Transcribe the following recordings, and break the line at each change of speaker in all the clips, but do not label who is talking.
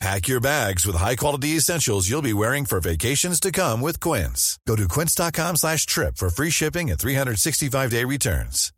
Pack your bags with high-quality essentials you'll be wearing for vacations to come with Quince. Go to quince.com slash trip for free shipping and 365-day returns.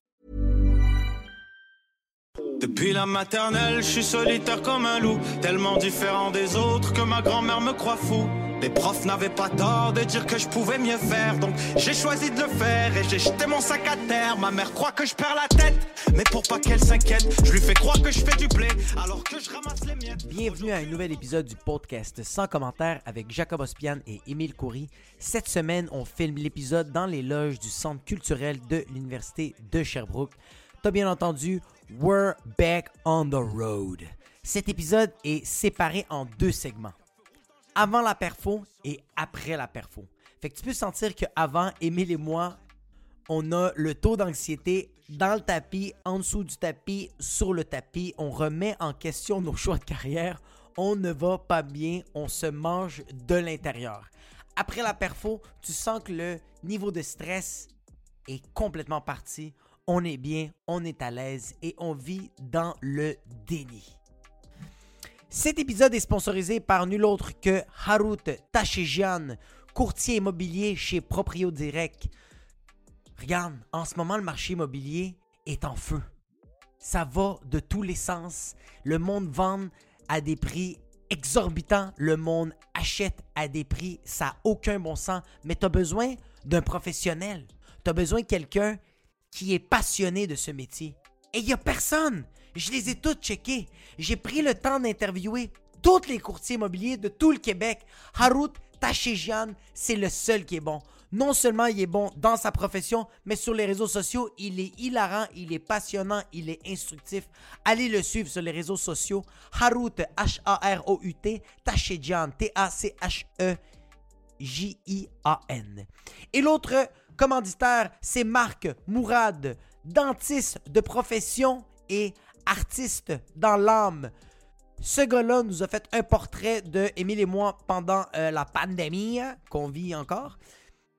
Depuis la maternelle, je suis solitaire comme un loup, tellement différent des autres que ma grand-mère me croit fou. Les profs n'avaient pas tort de dire que je pouvais mieux faire, donc j'ai choisi de le faire et j'ai jeté mon sac à terre. Ma mère croit que je perds la tête, mais pour pas qu'elle s'inquiète, je lui fais croire que je fais du blé alors que je ramasse les miettes.
Bienvenue à un nouvel épisode du podcast sans commentaire avec Jacob Ospian et Émile Coury. Cette semaine, on filme l'épisode dans les loges du Centre culturel de l'Université de Sherbrooke. T'as bien entendu, We're back on the road. Cet épisode est séparé en deux segments. Avant la perfo et après la perfo. Fait que tu peux sentir qu'avant, Émile et moi, on a le taux d'anxiété dans le tapis, en dessous du tapis, sur le tapis. On remet en question nos choix de carrière. On ne va pas bien. On se mange de l'intérieur. Après la perfo, tu sens que le niveau de stress est complètement parti. On est bien, on est à l'aise et on vit dans le déni. Cet épisode est sponsorisé par nul autre que Harut Tachejian, courtier immobilier chez Proprio Direct. Regarde, en ce moment, le marché immobilier est en feu. Ça va de tous les sens. Le monde vend à des prix exorbitants. Le monde achète à des prix. Ça n'a aucun bon sens. Mais tu as besoin d'un professionnel. Tu as besoin de quelqu'un qui est passionné de ce métier. Et il n'y a personne. Je les ai tous checkés. J'ai pris le temps d'interviewer tous les courtiers immobiliers de tout le Québec. Harut Tachejian, c'est le seul qui est bon. Non seulement il est bon dans sa profession, mais sur les réseaux sociaux, il est hilarant, il est passionnant, il est instructif. Allez le suivre sur les réseaux sociaux. Harut, H-A-R-O-U-T, Tachejian, T-A-C-H-E-J-I-A-N. Et l'autre commanditaire, c'est Marc Mourad, dentiste de profession et artiste dans l'âme. Ce gars-là nous a fait un portrait de Émile et moi pendant euh, la pandémie qu'on vit encore.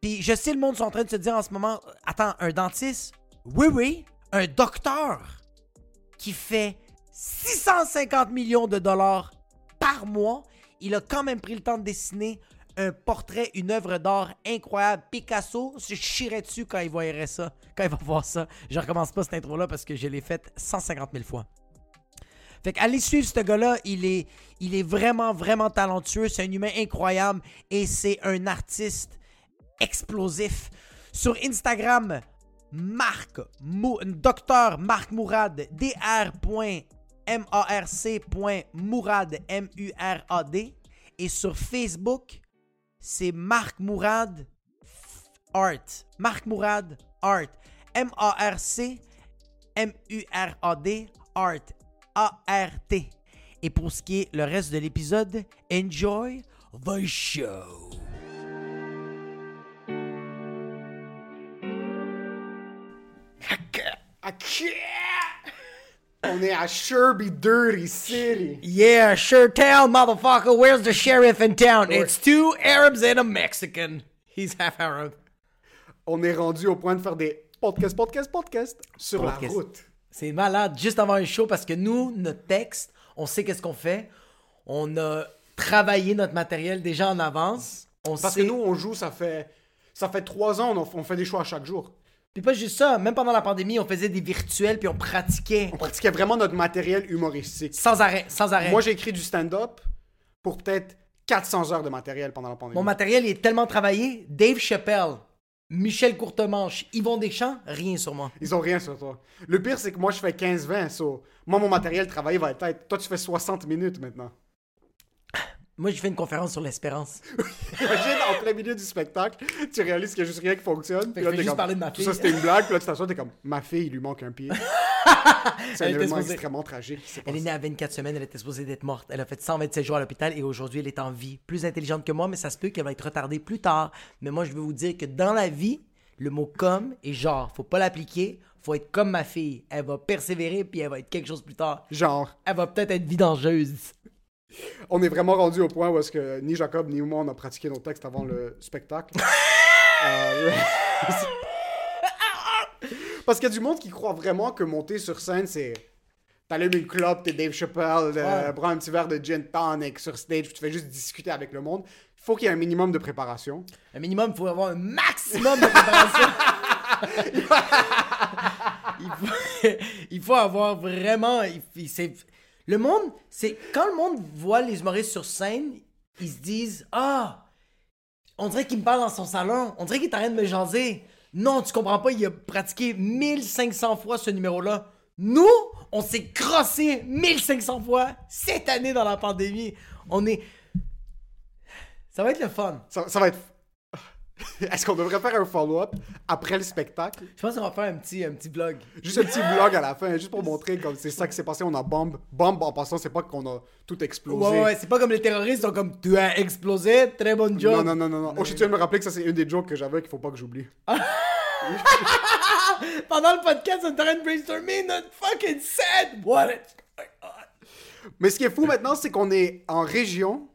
Puis je sais, le monde sont en train de se dire en ce moment, attends, un dentiste? Oui, oui, un docteur qui fait 650 millions de dollars par mois. Il a quand même pris le temps de dessiner un portrait, une œuvre d'art incroyable. Picasso, je chierais dessus quand il voyerait ça, quand il va voir ça. Je recommence pas cette intro-là parce que je l'ai faite 150 000 fois. Fait allez suivre ce gars-là, il est, il est vraiment, vraiment talentueux. C'est un humain incroyable et c'est un artiste explosif. Sur Instagram, Marc, Docteur Marc Mourad, dr.marc.mourad, M-U-R-A-D. Et sur Facebook, c'est Marc Mourad Art. Marc Mourad Art. M-A-R-C M-U-R-A-D Art. A-R-T. Et pour ce qui est le reste de l'épisode, enjoy the show.
On est à Sherby Dirty City.
Yeah, sure town, motherfucker. Where's the sheriff in town? It's two Arabs and a Mexican. He's half Arab.
On est rendu au point de faire des podcasts, podcasts, podcasts sur
Podcast.
la route.
C'est malade, juste avant un show, parce que nous, notre texte, on sait qu'est-ce qu'on fait. On a travaillé notre matériel déjà en avance. On
Parce
sait...
que nous, on joue, ça fait, ça fait trois ans, on, on fait des choix à chaque jour.
Puis pas juste ça, même pendant la pandémie, on faisait des virtuels, puis on pratiquait.
On pratiquait vraiment notre matériel humoristique.
Sans arrêt, sans arrêt.
Moi, j'ai écrit du stand-up pour peut-être 400 heures de matériel pendant la pandémie.
Mon matériel est tellement travaillé. Dave Chappelle Michel Courtemanche, Yvon Deschamps, rien sur moi.
Ils ont rien sur toi. Le pire, c'est que moi, je fais 15-20. so, moi, mon matériel travaillé va être. Toi, tu fais 60 minutes maintenant.
Moi, je fais une conférence sur l'espérance.
Imagine, en plein milieu du spectacle, tu réalises qu'il y a juste rien qui fonctionne. Puis là,
je juste
comme,
parler de ma
tout
fille.
ça, c'était une blague. Puis là, tu t'assois, t'es comme, ma fille, il lui manque un pied. c'est un événement
supposée-
extrêmement tragique. s'est
Elle est née à 24 semaines, elle était supposée d'être morte. Elle a fait 127 jours à l'hôpital et aujourd'hui, elle est en vie. Plus intelligente que moi, mais ça se peut qu'elle va être retardée plus tard. Mais moi, je veux vous dire que dans la vie, le mot comme est genre. Faut pas l'appliquer, faut être comme ma fille. Elle va persévérer puis elle va être quelque chose plus tard.
Genre,
Elle va peut-être être vidangeuse.
On est vraiment rendu au point où est-ce que ni Jacob ni moi, on a pratiqué nos textes avant le spectacle. Euh, Parce qu'il y a du monde qui croit vraiment que monter sur scène, c'est. T'allumes une clope, t'es Dave Chappelle, euh,
Ouais.
prends un petit verre de gin tonic sur stage, puis tu fais juste discuter avec le monde. Il faut qu'il y ait un minimum de préparation.
Un minimum, il faut avoir un maximum de préparation. il, faut, il faut avoir vraiment. il- il- c'est- le monde, c'est. Quand le monde voit les humoristes sur scène, ils se disent Ah, on dirait qu'il me parle dans son salon. On dirait qu'il est en de me jaser. Non, tu comprends pas, il a pratiqué 1500 fois ce numéro-là. Nous, on s'est crossé 1500 fois cette année dans la pandémie. On est. Ça va être le fun.
Ça va être. Est-ce qu'on devrait faire un follow-up après le spectacle?
Je pense qu'on va faire un petit, un petit vlog.
Juste un petit vlog à la fin, juste pour montrer comme c'est ça qui s'est passé. On a bombe. Bombe en passant, c'est pas qu'on a tout explosé.
Ouais, ouais, c'est pas comme les terroristes, sont comme tu as explosé, très bonne job.
Non, non, non, non, non. Oh, je tiens à me rappeler que ça, c'est une des jokes que j'avais qu'il faut pas que j'oublie.
Pendant le podcast, on est en train de brainstormer notre fucking set. What?
Mais ce qui est fou maintenant, c'est qu'on est en région,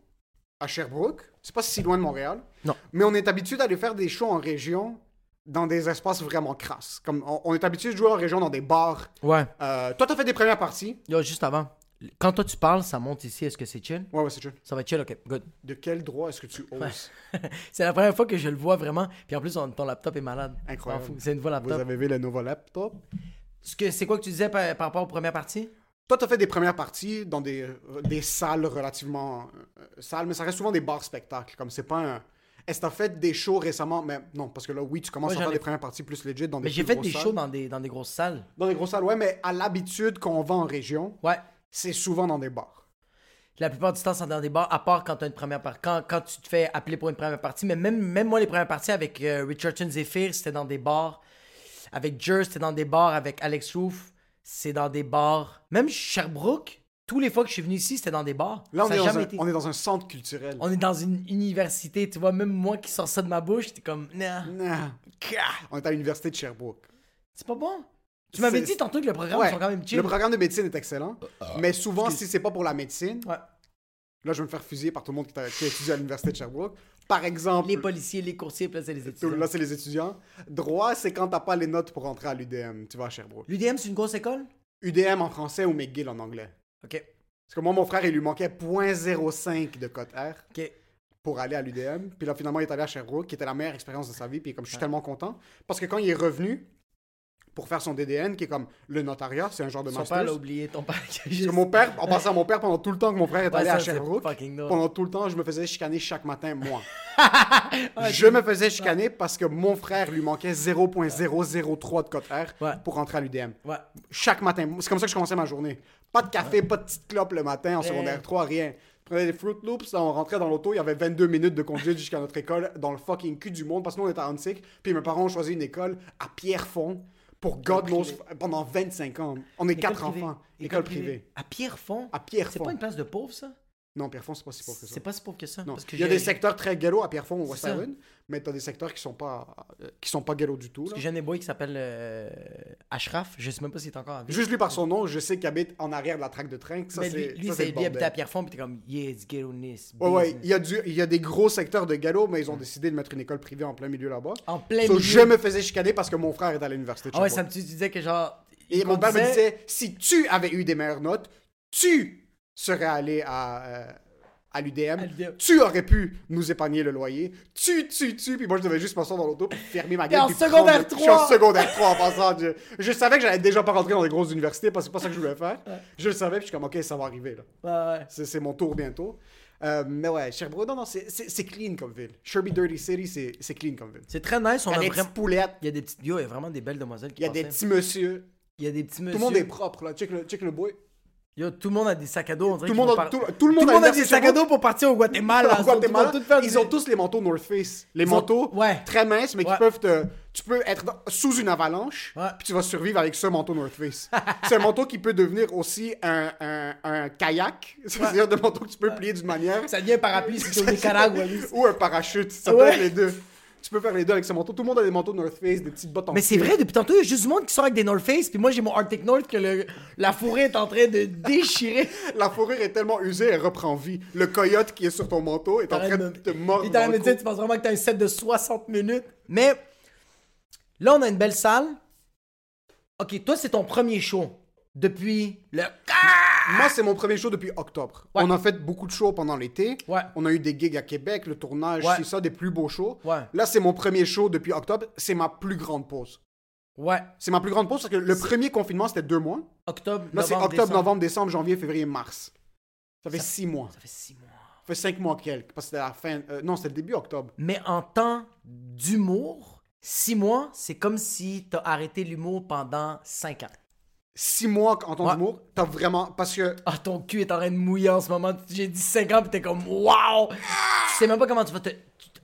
à Sherbrooke. C'est pas si loin de Montréal.
Non.
Mais on est habitué d'aller faire des shows en région dans des espaces vraiment crasses. Comme on, on est habitué de jouer en région dans des bars.
Ouais.
Euh, toi, t'as fait des premières parties.
Yo, juste avant. Quand toi tu parles, ça monte ici, est-ce que c'est chill?
Ouais, ouais, c'est chill.
Ça va être chill, ok, good.
De quel droit est-ce que tu oses?
C'est la première fois que je le vois vraiment. Puis en plus, on- ton laptop est malade.
Incroyable.
C'est une
Vous
laptop.
avez vu le nouveau laptop?
Ce C'est quoi que tu disais par, par rapport aux premières parties?
Toi, t'as fait des premières parties dans des, euh, des salles relativement euh, sales, mais ça reste souvent des bars spectacles. Comme c'est pas un. Est-ce que t'as fait des shows récemment? Mais non, parce que là, oui, tu commences
Ouais,
à faire
ai-
des premières parties plus legit dans des
Mais j'ai fait des shows dans des, dans des grosses salles.
Dans des grosses salles, ouais, mais à l'habitude, quand on va en région,
Ouais.
c'est souvent dans des bars.
La plupart du temps, c'est dans des bars, à part quand tu as une première partie. Quand, quand tu te fais appeler pour une première partie. Mais même, même moi, les premières parties avec euh, Richardson Zephyr, c'était dans des bars. Avec Jer, c'était dans des bars. Avec Alex Roof, c'est dans des bars. Même Sherbrooke, tous les fois que je suis venu ici, c'était dans des bars.
Là, on,
Ça
est dans
jamais
un,
été.
on est dans un centre culturel.
On est dans une université, tu vois. Même moi qui sors ça de ma bouche, t'es comme, nah,
Nah. On est à l'université de Sherbrooke.
c'est pas bon? Tu m'avais dit tantôt que le programme
Ouais,
sont quand même chill.
Le programme de médecine est excellent, mais souvent, si c'est pas pour la médecine,
Ouais.
là, je vais me faire fusiller par tout le monde qui, qui étudie à l'université de Sherbrooke. Par exemple,
Les policiers, les coursiers, là, c'est les étudiants.
là, c'est les étudiants. Droit, c'est quand t'as pas les notes pour entrer à l'UDM. Tu vas à Sherbrooke.
L'UDM, c'est une grosse école?
UDM en français ou McGill en anglais.
Ok.
Parce que moi, mon frère, il lui manquait 0.05 de cote R
Ok.
pour aller à l'UDM. Puis là, finalement, il est allé à Sherbrooke, qui était la meilleure expérience de sa vie. Puis comme je suis tellement content. Parce que quand il est revenu pour faire son DDN, qui est comme le notariat, c'est un genre de
Son père l'a oublié, ton père.
Parce
juste-
que mon père, en passant à mon père, pendant tout le temps que mon frère est
Ouais,
allé
ça,
à Sherbrooke, pendant tout le temps, je me faisais chicaner chaque matin, moi.
Ouais,
je me faisais chicaner parce que mon frère lui manquait 0.003 de cote R
Ouais.
pour rentrer à l'UDM.
Ouais.
Chaque matin. C'est comme ça que je commençais ma journée. Pas de café, pas de petite clope le matin en secondaire 3, rien. Je prenais des Fruit Loops, on rentrait dans l'auto, il y avait 22 minutes de conduite jusqu'à notre école dans le fucking cul du monde parce que nous on était à Huntsic, puis mes parents ont choisi une école à Pierrefonds pour God knows pendant 25 ans. On est
École
quatre
privée.
enfants. École privée.
À Pierrefonds?
À Pierrefonds.
C'est pas une place de pauvre, ça?
Non, Pierrefonds, c'est pas si pauvre que ça.
C'est pas si pauvre que ça.
Non.
Parce que
il y a des secteurs très ghetto à Pierrefonds ou West. Island, mais t'as des secteurs qui sont pas euh, qui sont pas ghetto du tout. là.
Parce que j'ai un boys qui s'appelle euh, Ashraf. Je sais même pas s'il est encore en vie.
Juste lui par son nom, je sais qu'il habite en arrière de la traque de train. que Ça,
Mais lui, lui,
ça,
lui habitait à. Pierrefonds, puis t'es comme, yeah, it's ghetto nice.
Ouais, ouais, il y, a du, il y a des gros secteurs de ghetto, mais ils ont décidé de mettre une école privée en plein milieu là-bas.
En plein
So,
milieu.
je me faisais chicaner parce que mon frère est à l'université de
Ah ouais, ça me tu disais que genre.
Et mon père me disait, si tu avais eu des meilleures notes, tu serais allé à, euh, à l'UDM, tu aurais pu nous épargner le loyer, tu, tu, tu, puis moi je devais juste passer dans l'auto puis fermer ma gueule.
en secondaire
prendre- Je suis en
3.
secondaire 3 en passant. Je, je savais que j'allais déjà pas rentrer dans des grosses universités parce que c'est pas ça que je voulais faire. Je le savais, puis je suis comme, ok, ça va arriver là.
Ouais, ouais.
C'est mon tour bientôt. Euh, mais ouais, Sherbrooke, non, non, c'est- clean comme ville. Sherby Dirty City, c'est clean comme ville.
C'est très nice. On
Il y
a
a des
vraiment.
poulettes,
Il y a des petites. Yo, il y a vraiment des belles demoiselles qui
il y a des petits monsieur.
Il y a des petits
Tout
monsieur.
le monde est propre, là. Check le, check le boy.
Yo, tout le monde a des sacs à dos. On
Tout le monde
par-
tout- tout le monde a
des sacs à dos pour partir au Guatemala.
Au
Ils
ont tous les manteaux North Face. Les
Ils ont-
manteaux
ouais.
très minces, mais
Ouais.
qui peuvent te. Tu peux être dans- sous une avalanche,
Ouais.
puis tu vas survivre avec ce manteau North Face. c'est un manteau qui peut devenir aussi un, un, un kayak. C'est-à-dire un manteau que tu peux plier d'une manière.
Ça devient un parapluie si tu au Nicaragua.
Ou un parachute. Ça peut être les deux. Tu peux faire les deux avec ce manteau. Tout le monde a des manteaux North Face, des petites bottes en
Mais c'est vrai, depuis tantôt, il y a juste du monde qui sort avec des North Face, puis moi j'ai mon Arctic North que le- la forêt est en train de déchirer.
La fourrure est tellement usée, elle reprend vie. Le coyote qui est sur ton manteau est en train de te mordre.
Dire,
cou.
tu penses vraiment que t'as un set de 60 minutes. Mais là, on a une belle salle. Ok, toi, c'est ton premier show depuis le.
Moi, c'est mon premier show depuis octobre.
Ouais.
On a fait beaucoup de shows pendant l'été.
Ouais.
On a eu des gigs à Québec, le tournage,
Ouais.
c'est ça, des plus beaux shows. Là, c'est mon premier show depuis octobre. C'est ma plus grande pause.
Ouais,
C'est ma plus grande pause parce que le premier confinement, c'était deux mois.
octobre,
Là, c'est
novembre,
octobre,
décembre.
novembre, décembre, janvier, février, mars. Ça fait six mois.
Ça fait six mois.
Ça fait cinq mois quelques. Parce que c'était la fin. euh, non, c'était le début octobre.
Mais en temps d'humour, six mois, c'est comme si t'as arrêté l'humour pendant cinq ans.
Six mois en temps
Ouais.
d'humour, t'as vraiment. Parce que.
Ah, ton cul est en train de mouiller en ce moment. J'ai dit 5 ans, pis t'es comme, waouh! Tu sais même pas comment tu vas te.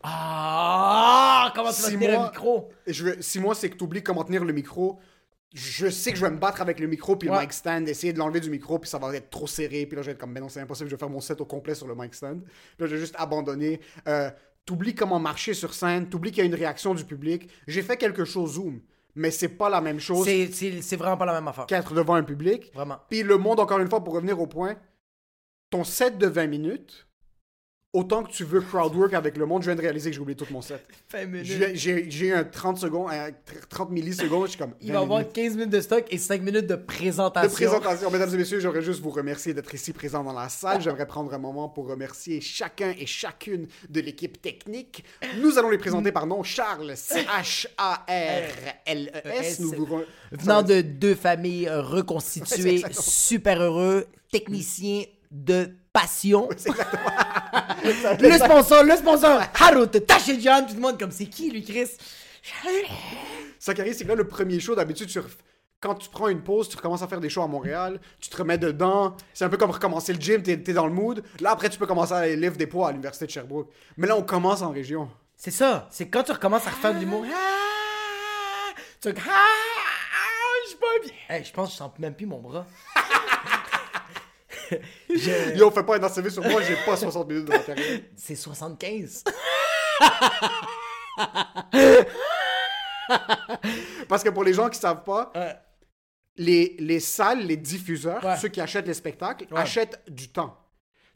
Ah! Comment tu vas tenir le
mois.
micro?
Je six mois, c'est que tu oublies comment tenir le micro. Je sais que je vais me battre avec le micro puis
Ouais.
le mic stand, essayer de l'enlever du micro puis ça va être trop serré puis là je vais être comme mais non c'est impossible, je vais faire mon set au complet sur le mic stand. Puis là je vais juste abandonner. Euh, t'oublies comment marcher sur scène, t'oublies qu'il y a une réaction du public. J'ai fait quelque chose Zoom, mais c'est pas la même chose
C'est- vraiment pas la même affaire.
qu'être devant un public.
Vraiment.
Puis le monde encore une fois pour revenir au point, ton set de 20 minutes, autant que tu veux crowdwork avec le monde, je viens de réaliser que j'ai oublié tout mon set.
20 minutes.
J'ai un 30 secondes, un 30 millisecondes, je suis comme.
Il
20
va avoir
minutes.
15 minutes de stock et 5 minutes de présentation.
De présentation. Mesdames et messieurs, j'aimerais juste vous remercier d'être ici présents dans la salle. J'aimerais prendre un moment pour remercier chacun et chacune de l'équipe technique. Nous allons les présenter par nom. Charles, C-H-A-R-L-E-S.
Venant de deux familles reconstituées, super heureux, technicien de passion. le sponsor, le sponsor, Harut Tachedjan, tout le monde comme c'est qui lui, Chris?
Ça qui arrive, c'est que là, le premier show, d'habitude, tu ref- quand tu prends une pause, tu recommences à faire des shows à Montréal, tu te remets dedans. C'est un peu comme recommencer le gym, t'es es dans le mood. Là, après, tu peux commencer à aller livre des poids à l'université de Sherbrooke. Mais là, on commence en région.
C'est ça, c'est quand tu recommences à refaire de l'humour. Ah! Tu fais, ah! Je suis pas bien. Hey, je pense que je sens même plus mon bras. Je-
Yo, fais pas un ACV sur moi, j'ai pas 60 minutes de matériel.
C'est 75.
Parce que pour les gens qui savent pas,
Ouais.
les, les salles, les diffuseurs,
Ouais.
ceux qui achètent les spectacles,
Ouais.
achètent du temps.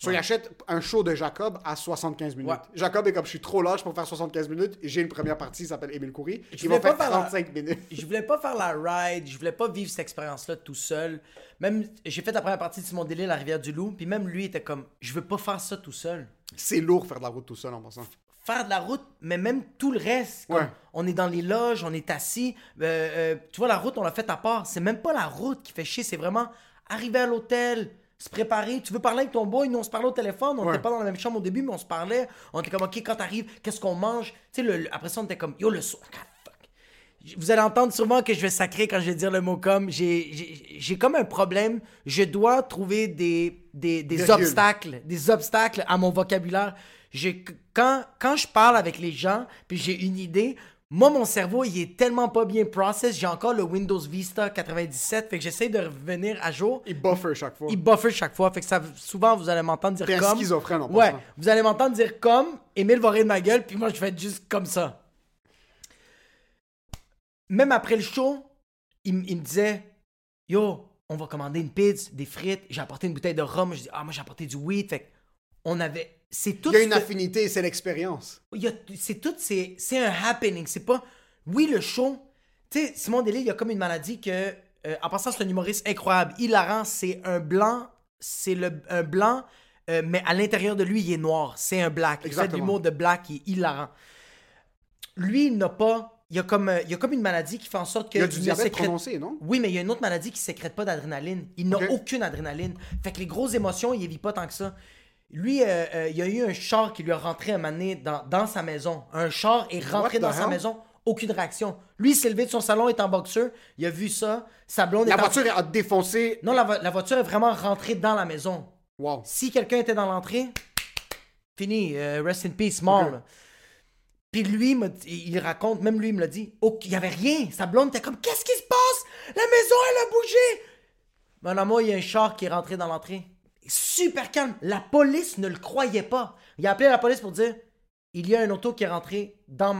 So, ils achètent un show de Jacob à 75 minutes.
Ouais.
Jacob est comme je suis trop large pour faire 75 minutes. J'ai une première partie qui s'appelle Émile Coury.
Je
Il va
voulais pas
faire
faire la-
35 minutes.
Je voulais pas faire la ride, je voulais pas vivre cette expérience-là tout seul. Même, j'ai fait la première partie de Simon Délé, La Rivière-du-Loup, puis même lui était comme, je veux pas faire ça tout seul.
C'est lourd faire de la route tout seul en passant.
Faire de la route, mais même tout le reste. comme,
Ouais.
On est dans les loges, on est assis. euh, euh, tu vois, la route, on l'a fait à part. C'est même pas la route qui fait chier, c'est vraiment arriver à l'hôtel, se préparer. Tu veux parler avec ton boy, nous on se parlait au téléphone, on
Ouais.
était pas dans la même chambre au début, mais on se parlait. On était comme, ok, quand t'arrives, qu'est-ce qu'on mange? Tu sais, le- le- après ça, on était comme, yo, le soir. ah, fuck. Vous allez entendre sûrement que je vais sacrer quand je vais dire le mot comme. J'ai- comme un problème. Je dois trouver des, des, des obstacles, des obstacles à mon vocabulaire. J'ai- Quand, quand je parle avec les gens, puis j'ai une idée, moi, mon cerveau, il est tellement pas bien process. J'ai encore le Windows Vista 97, fait que j'essaie de revenir à jour.
Il buffer chaque fois.
Il buffer chaque fois, fait que ça, souvent, vous allez m'entendre dire
T'es un
comme.
schizophrène, en
Ouais, vous allez m'entendre dire comme, Émile va rire de ma gueule, puis moi, je vais être juste comme ça même après le show, il, me disait Yo, on va commander une pizza, des frites. J'ai apporté une bouteille de rhum. Je dis Ah, moi, j'ai apporté du weed. Fait que on avait. C'est tout.
Il y a une
ce-
affinité, c'est l'expérience.
il y a- c'est tout, c'est, c'est un happening. C'est pas. Oui, le show. Tu sais, Simon Delille, il y a comme une maladie que. euh, en passant, c'est un humoriste incroyable. Hilarant, c'est un blanc. C'est le, un blanc, euh, mais à l'intérieur de lui, il est noir. C'est un black. Il fait de
Exactement.
l'humour de black, il est hilarant. Lui, il n'a pas. Il y, a comme, euh, il y a comme une maladie qui fait en sorte que.
Il y a du diabète
sécrète-
prononcé, non?
oui, mais il y a une autre maladie qui sécrète pas d'adrénaline. Il n'a aucune adrénaline. Fait que les grosses émotions, il ne vit pas tant que ça. Lui, euh, euh, il y a eu un char qui lui a rentré un donné dans, dans sa maison. Un char est rentré dans sa maison. Aucune réaction. Lui, il s'est levé de son salon, est en boxeur. Il a vu ça. Sa blonde
La
est en-
voiture a défoncé.
Non, la, vo- la voiture est vraiment rentrée dans la maison.
Wow.
Si quelqu'un était dans l'entrée, fini. euh, rest in peace, mort.
Ok.
là. Puis lui, dit- il raconte, même lui, il me l'a dit, oh, il y avait rien. Sa blonde était comme, qu'est-ce qui se passe? La maison, elle a bougé. Mon amour, il y a un char qui est rentré dans l'entrée. Super calme. La police ne le croyait pas. Il a appelé la police pour dire, il y a un auto qui est rentré dans,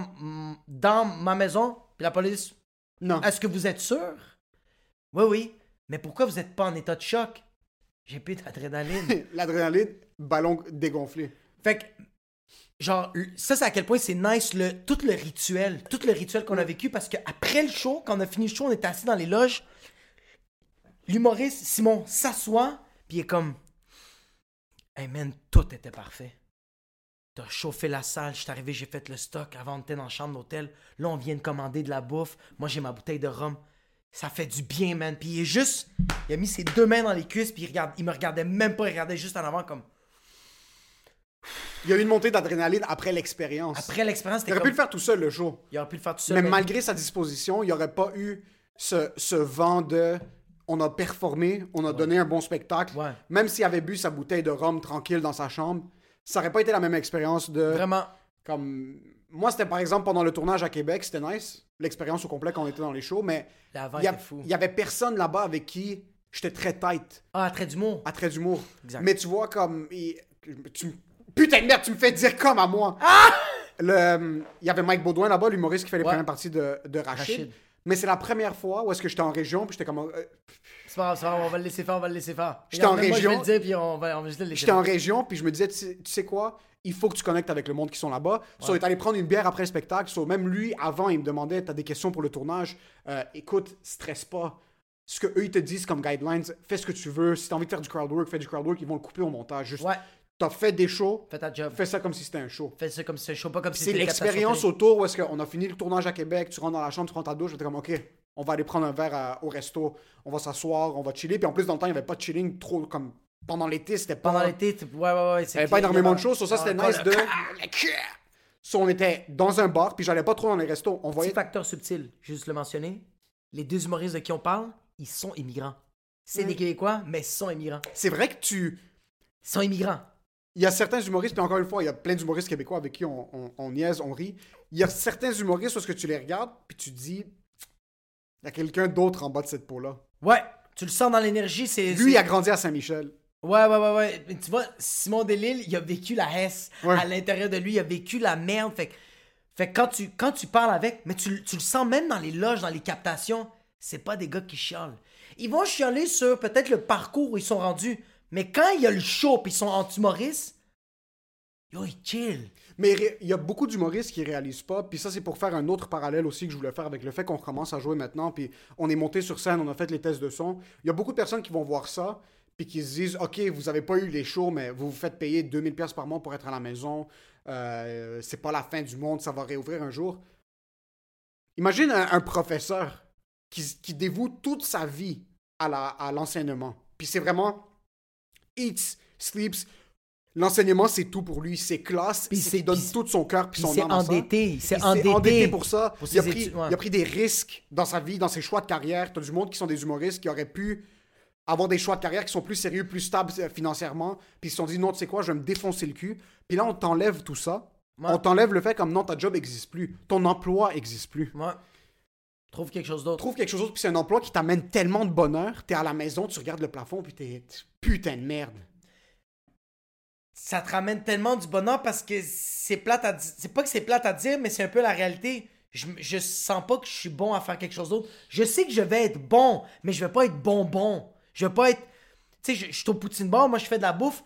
ma maison. Puis la police,
Non.
est-ce que vous êtes sûr? Oui, oui. Mais pourquoi vous n'êtes pas en état de choc? J'ai plus d'adrénaline.
L'adrénaline, ballon dégonflé.
fait que, genre, ça, c'est à quel point c'est nice, le, tout le rituel, tout le rituel qu'on a vécu, parce qu'après le show, quand on a fini le show, on était assis dans les loges. L'humoriste, Simon, s'assoit, puis il est comme, Hey man, tout était parfait. T'as chauffé la salle, je suis arrivé, j'ai fait le stock. Avant, était dans la chambre d'hôtel. Là, on vient de commander de la bouffe. Moi, j'ai ma bouteille de rhum. Ça fait du bien, man. Puis il est juste. Il a mis ses deux mains dans les cuisses, puis il, regarde, il me regardait même pas, il regardait juste en avant, comme.
Il y a eu une montée d'adrénaline après l'expérience.
Après l'expérience,
Il aurait
comme.
pu le faire tout seul le show.
Il aurait pu le faire tout seul.
Mais
mais-
malgré sa disposition, il n'y aurait pas eu ce, ce vent de on a performé, on a donné un bon spectacle.
Ouais.
Même s'il avait bu sa bouteille de rhum tranquille dans sa chambre, ça n'aurait pas été la même expérience de.
Vraiment.
Comme. Moi, c'était par exemple pendant le tournage à Québec, c'était nice. L'expérience au complet quand on était dans les shows, mais il y, y avait personne là-bas avec qui j'étais très tight
Ah, trait d'humour.
à trait d'humour.
Exact.
Mais tu vois, comme. il- tu, putain de merde, tu me fais dire comme à moi. Le, il y avait Mike Baudouin là-bas, l'humoriste qui fait les
Ah! Ouais.
premières parties de, de Rachid.
Rachid.
Mais c'est la première fois où est-ce que j'étais en région, puis j'étais comme. euh,
C'est pas grave, on va le laisser faire, on va le laisser faire.
J'étais en
même moi,
région.
je vais le dire, puis on va, on va juste le
J'étais en région, puis je me disais, tu sais, tu sais quoi, il faut que tu connectes avec le monde qui sont là-bas. So, il est allé prendre une bière après le spectacle. So, même lui, avant, il me demandait, t'as des questions pour le tournage? Euh, écoute, stresse pas. Ce que eux ils te disent comme guidelines, fais ce que tu veux. Si t'as envie de faire du crowdwork, fais du crowdwork, ils vont le couper au montage. Juste,
Ouais.
T'as fait des shows,
Fais ta job.
fais ça comme si c'était un show.
Fais ça comme si c'était chaud, pas comme si
C'est
c'était
l'expérience
catastrophique.
autour où est-ce qu'on a fini le tournage à Québec, tu rentres dans la chambre, tu prends ta douche, j'étais comme, OK, on va aller prendre un verre à- au resto, on va s'asseoir, on va chiller. Puis en plus, dans le temps, il n'y avait pas de chilling trop comme pendant l'été, c'était pas.
Pendant l'été, tu- ouais, ouais, ouais.
Il n'y avait pas énormément de choses, sur ça, c'était nice de.
Petit
So, on était dans un bar, puis j'allais pas trop dans les restos. On voyait.
facteur subtil, juste le mentionner. Les deux humoristes de qui on parle, ils sont immigrants. C'est des Québécois, mais ils sont immigrants.
C'est vrai que tu.
Ils sont immigrants.
Il y a certains humoristes, puis encore une fois, il y a plein d'humoristes québécois avec qui on, on, on niaise, on rit. Il y a certains humoristes parce que tu les regardes, puis tu te dis. Il y a quelqu'un d'autre en bas de cette peau-là.
Ouais, tu le sens dans l'énergie, c'est...
Lui, il a grandi à Saint-Michel.
Ouais, ouais, ouais, ouais. Mais tu vois, Simon Delille, il a vécu la
Ouais.
à l'intérieur de lui, il a vécu la merde. Fait, que- fait quand tu, quand tu parles avec, mais tu, tu le sens même dans les loges, dans les captations, c'est pas des gars qui chialent. Ils vont chialer sur peut-être le parcours où ils sont rendus, mais quand il y a le show puis ils sont anti-humoristes, yo, ils chill.
Mais il y a beaucoup d'humoristes qui réalisent pas. Puis ça, c'est pour faire un autre parallèle aussi que je voulais faire avec le fait qu'on recommence à jouer maintenant. Puis on est monté sur scène, on a fait les tests de son. Il y a beaucoup de personnes qui vont voir ça. Puis qui se disent, OK, vous avez pas eu les shows, mais vous vous faites payer 2000 pièces par mois pour être à la maison. Euh, c'est pas la fin du monde, ça va réouvrir un jour. Imagine un, professeur qui, dévoue toute sa vie à l'enseignement. Puis c'est vraiment eats, sleeps. L'enseignement, c'est tout pour lui. C'est classe.
Puis
qu'il donne tout son cœur puis son âme
endetté, il s'est
Il
endetté
pour ça.
pour
il, a pris,
études, ouais.
il a pris des risques dans sa vie, dans ses choix de carrière. T'as du monde qui sont des humoristes qui auraient pu avoir des choix de carrière qui sont plus sérieux, plus stables euh, financièrement. Puis ils se sont dit, non, tu sais quoi, je vais me défoncer le cul. Puis là, on t'enlève tout ça.
Ouais.
On t'enlève le fait comme non, ta job n'existe plus. Ton emploi n'existe plus.
Ouais. Trouve quelque chose d'autre.
Trouve quelque chose d'autre, puis c'est un emploi qui t'amène tellement de bonheur. T'es à la maison, tu regardes le plafond, puis t'es putain de merde.
ça te ramène tellement du bonheur parce que c'est plate à dire. C'est pas que c'est plate à dire, mais c'est un peu la réalité. Je, je sens pas que je suis bon à faire quelque chose d'autre. Je sais que je vais être bon, mais je vais pas être bonbon. Je vais pas être. Tu sais, je, je suis au poutine bar, moi je fais de la bouffe.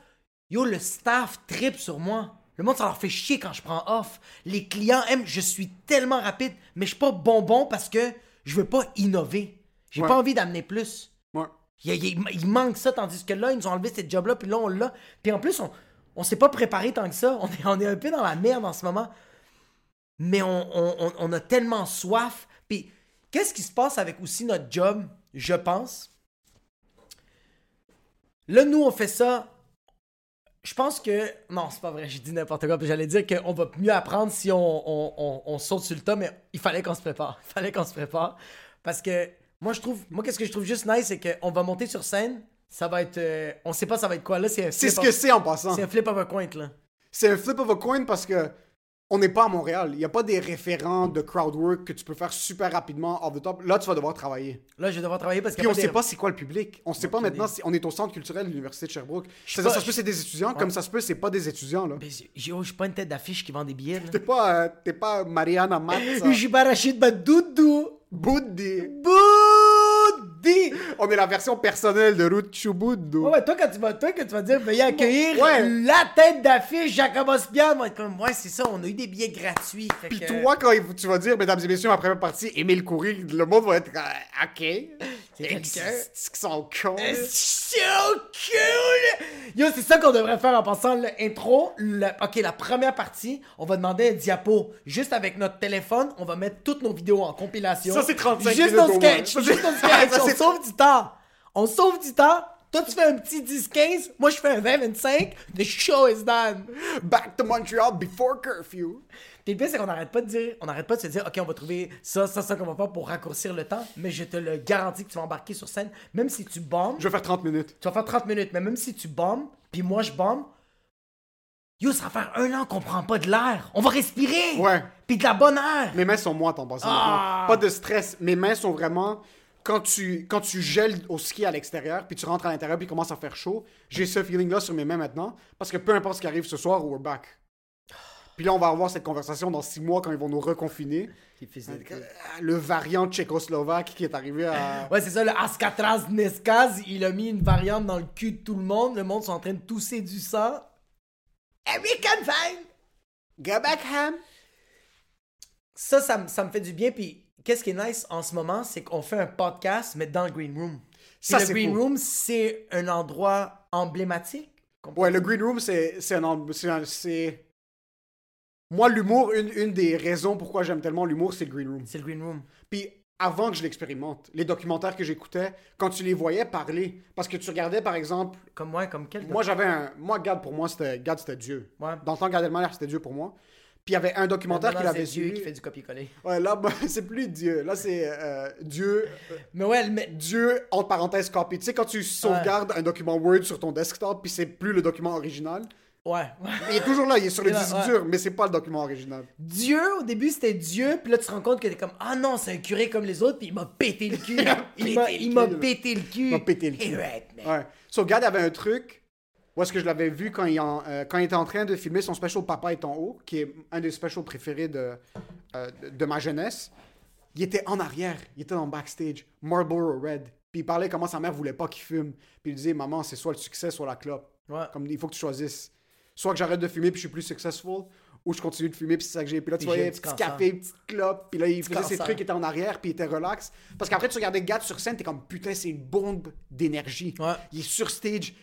Yo, le staff tripe sur moi. Le monde, ça leur fait chier quand je prends off. Les clients aiment, je suis tellement rapide, mais je suis pas bonbon parce que je veux pas innover. J'ai
Ouais.
pas envie d'amener plus.
Ouais.
Il, il- il manque ça, tandis que là, ils nous ont enlevé cette job-là, puis là, on l'a. Puis en plus, on, on s'est pas préparé tant que ça. On est, on est un peu dans la merde en ce moment. Mais on, on- on- on a tellement soif. Puis qu'est-ce qui se passe avec aussi notre job, je pense? Là, nous, on fait ça. Je pense que. Non, c'est pas vrai, j'ai dit n'importe quoi. J'allais dire qu'on va mieux apprendre si on, on, on- on saute sur le tas, mais il fallait qu'on se prépare. Il fallait qu'on se prépare. Parce que moi, je trouve. Moi, qu'est-ce que je trouve juste nice, c'est qu'on va monter sur scène. Ça va être. euh, on sait pas ça va être quoi. Là, c'est
C'est ce que c'est en passant.
C'est un flip of a coin, là.
C'est un flip of a coin parce que on n'est pas à Montréal. Il n'y a pas des référents de crowd work que tu peux faire super rapidement off the top. Là, tu vas devoir travailler.
Là, je vais devoir travailler parce qu'il
Puis on
a
sait pas c'est quoi le public. On sait pas maintenant si on est au centre culturel de l'Université de Sherbrooke.
pas,
ça se peut
je-
c'est des étudiants, comme ça se peut c'est pas des étudiants. là.
Mais j'ai- j'ai oh, j'ai pas une tête d'affiche qui vend des billets.
T'es pas, euh, pas Mariana Matza.
Je suis pas Rachid Badoudou.
Boudi.
Boudi.
On est la version personnelle de Ruth Chubudou.
Ouais, ouais, toi, quand tu vas, toi, quand tu vas dire, veuillez accueillir
Ouais.
la tête d'affiche Jacob Ospian, moi, comme, ouais, c'est ça, on a eu des billets gratuits. fait
Puis
que-
toi, quand tu vas dire, mesdames et messieurs, ma première partie, Émile Coury, le monde va être euh, OK.
C'est
qu'ils sont cons.
so cool! Yo, c'est ça qu'on devrait faire en passant l'intro. Ok, la première partie, on va demander un diapo. Juste avec notre téléphone, on va mettre toutes nos vidéos en compilation.
Ça, c'est 35
Juste
minutes
nos sketchs. Juste nos sketchs.
Ça,
on
c'est-
sauve du temps. On sauve du temps. Toi, tu fais un petit 10-15. Moi, je fais un 20-25. The show is done.
Back to Montreal before curfew.
Puis le pire, c'est qu'on n'arrête pas de dire, on n'arrête pas de se dire, ok, on va trouver ça, ça, ça qu'on va faire pour raccourcir le temps, mais je te le garantis que tu vas embarquer sur scène, même si tu bombes,
Je vais faire 30 minutes.
tu vas faire 30 minutes, mais même si tu bombes, puis moi je bombe, yo, ça va faire un an qu'on prend pas de l'air. On va respirer.
Ouais.
Puis de la bonne air.
Mes mains sont moites en passant.
Ah!
Pas de stress. Mes mains sont vraiment. Quand tu, quand tu gèles au ski à l'extérieur, puis tu rentres à l'intérieur, puis il commence à faire chaud, j'ai ce feeling-là sur mes mains maintenant. Parce que peu importe ce qui arrive ce soir, we're back. Puis là, on va avoir cette conversation dans six mois quand ils vont nous reconfiner. Le variant tchécoslovaque qui est arrivé à.
Ouais, c'est ça, le Ascatraz Neskaz, il a mis une variante dans le cul de tout le monde. Le monde sont en train de tousser du sang. American Fine!
Go back, Ham!
Ça, ça, me- ça me fait du bien. Puis, qu'est-ce qui est nice en ce moment, c'est qu'on fait un podcast, mais dans le Green Room.
Ça,
le Green
cool.
Room, c'est un endroit emblématique.
Ouais, le Green Room, c'est c'est un, en- c'est un- c'est- Moi, l'humour, une, une des raisons pourquoi j'aime tellement l'humour, c'est le Green Room.
C'est le Green Room.
Puis avant que je l'expérimente, les documentaires que j'écoutais, quand tu les voyais parler, parce que tu regardais par exemple,
Comme moi, comme quel
moi j'avais un, moi Gad pour moi c'était, Gad c'était Dieu.
Ouais.
Dans le temps Gad Elmaleh c'était Dieu pour moi. Puis il y avait un documentaire qu'il avait
Dieu
suivi.
qui fait du copier-coller.
Ouais, là bah, c'est plus Dieu, là c'est euh, Dieu, euh,
Mais ouais, mais
Dieu entre parenthèses copy. Tu sais quand tu sauvegardes un document Word sur ton desktop, puis c'est plus le document original.
ouais.
Il est toujours là, il est sur le
Il
disque
ouais.
dur, mais c'est pas le document original.
Dieu, au début, c'était Dieu, puis là, tu te rends compte que t'es comme, ah non, c'est un curé comme les autres, puis il m'a pété le cul. il m'a,
pété le
il m'a
cul,
pété le cul.
Il m'a pété le cul.
Ouais.
So, Gad avait un truc. Où est-ce que je l'avais vu quand il, en- euh, quand il était en train de filmer son special Papa est en haut, qui est un des specials préférés de, euh, de, de ma jeunesse. Il était en arrière, il était dans le backstage, Marlboro Red. Puis il parlait comment sa mère voulait pas qu'il fume. Puis il disait, maman, c'est soit le succès, soit la clope.
Ouais.
Comme il faut que tu choisisses. Soit que j'arrête de fumer puis je suis plus successful, ou je continue de fumer puis c'est ça que j'ai. Puis là, tu voyais
petit cancer.
café, petite clope. Puis là, il faisait ses trucs, il était en arrière, puis il était relax. Parce qu'après, tu regardais Gad sur scène, t'es comme, putain, c'est une bombe d'énergie.
Ouais.
Il est sur stage,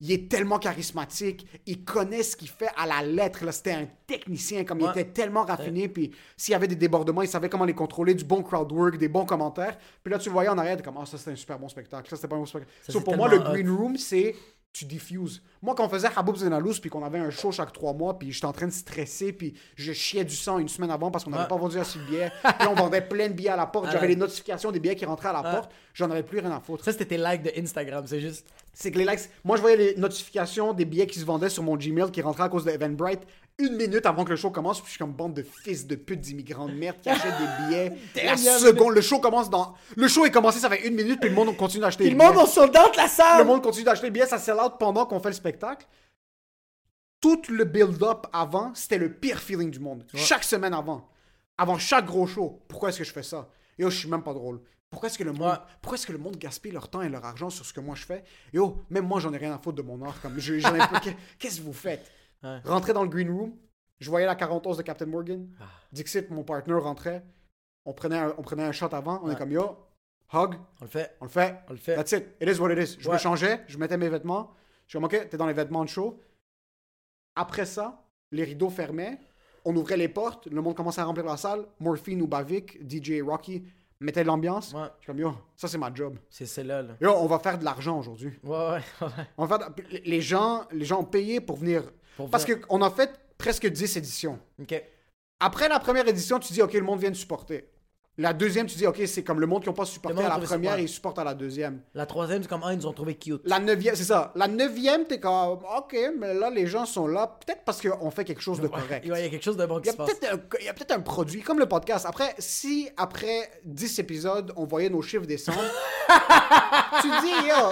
il est tellement charismatique, il connaît ce qu'il fait à la lettre. Là, c'était un technicien, comme il était tellement raffiné. Puis s'il y avait des débordements, il savait comment les contrôler, du bon crowd work, des bons commentaires. Puis là, tu le voyais en arrière, comme, ah, ça c'était un super bon spectacle. Ça c'était pas un bon spectacle.
Ça,
So, pour moi, le green room, c'est tu diffuses. Moi, quand on faisait Haboub Zenalous, puis qu'on avait un show chaque trois mois, puis j'étais en train de stresser, puis je chiais du sang une semaine avant parce qu'on n'avait
Ouais.
pas vendu assez de billets. puis on vendait plein de billets à la porte. J'avais les notifications des billets qui rentraient à la porte. J'en avais plus rien à foutre
Ça, c'était tes likes de Instagram, c'est juste.
c'est que les likes. Moi, je voyais les notifications des billets qui se vendaient sur mon Gmail qui rentraient à cause de Eventbrite une minute avant que le show commence. Puis je suis comme bande de fils de pute d'immigrants de merde qui achètent des billets. la seconde, le show commence dans. Le show est commencé, ça fait une minute, puis le monde continue d'acheter les
le monde,
billets.
on sold out la salle!
Le monde continue d'acheter les billets, ça sell out pendant qu'on fait le spectacle. Tout le build-up avant, c'était le pire feeling du monde. Chaque semaine avant. Avant chaque gros show. Pourquoi est-ce que je fais ça? Oh, je suis même pas drôle. Pourquoi est-ce que le monde,
Ouais.
pourquoi est-ce que le monde gaspille leur temps et leur argent sur ce que moi je fais? Oh, même moi, j'en ai rien à foutre de mon art. Comme, je- j'en ai pas- Qu'est-ce que vous faites?
Ouais.
Rentrer dans le green room, je voyais la 41 de Captain Morgan.
Ah.
Dixit, mon partner, rentrait. On prenait un, on prenait un shot avant. On est comme yo, hug,
On le fait.
on le fait.
On le fait.
That's it. It is what it is. Je me changeais, je mettais mes vêtements. Je suis comme, OK, t'es dans les vêtements de show. Après ça, les rideaux fermaient. On ouvrait les portes. Le monde commençait à remplir la salle. Morphine ou Bavik, DJ Rocky mettez de l'ambiance.
Ouais.
Je suis comme, yo, ça c'est ma job.
C'est celle-là, là.
Yo, on va faire de l'argent aujourd'hui.
Ouais, ouais, ouais.
On va faire de- Les gens, les gens ont payé pour venir.
Pour
Parce qu'on a fait presque 10 éditions.
OK.
Après la première édition, tu dis, OK, le monde vient de supporter. La deuxième, tu dis, OK, c'est comme le monde qui n'a pas supporté à la première, ils supportent à la deuxième.
La troisième, c'est comme, ah, ils nous ont trouvé cute.
La neuvième, c'est ça. La neuvième, t'es comme, OK, mais là, les gens sont là, peut-être parce qu'on fait quelque chose de correct.
Il y a quelque chose de bon qui se passe.
il y a peut-être un produit, comme le podcast. Après, si après 10 épisodes, on voyait nos chiffres descendre, tu dis, yo,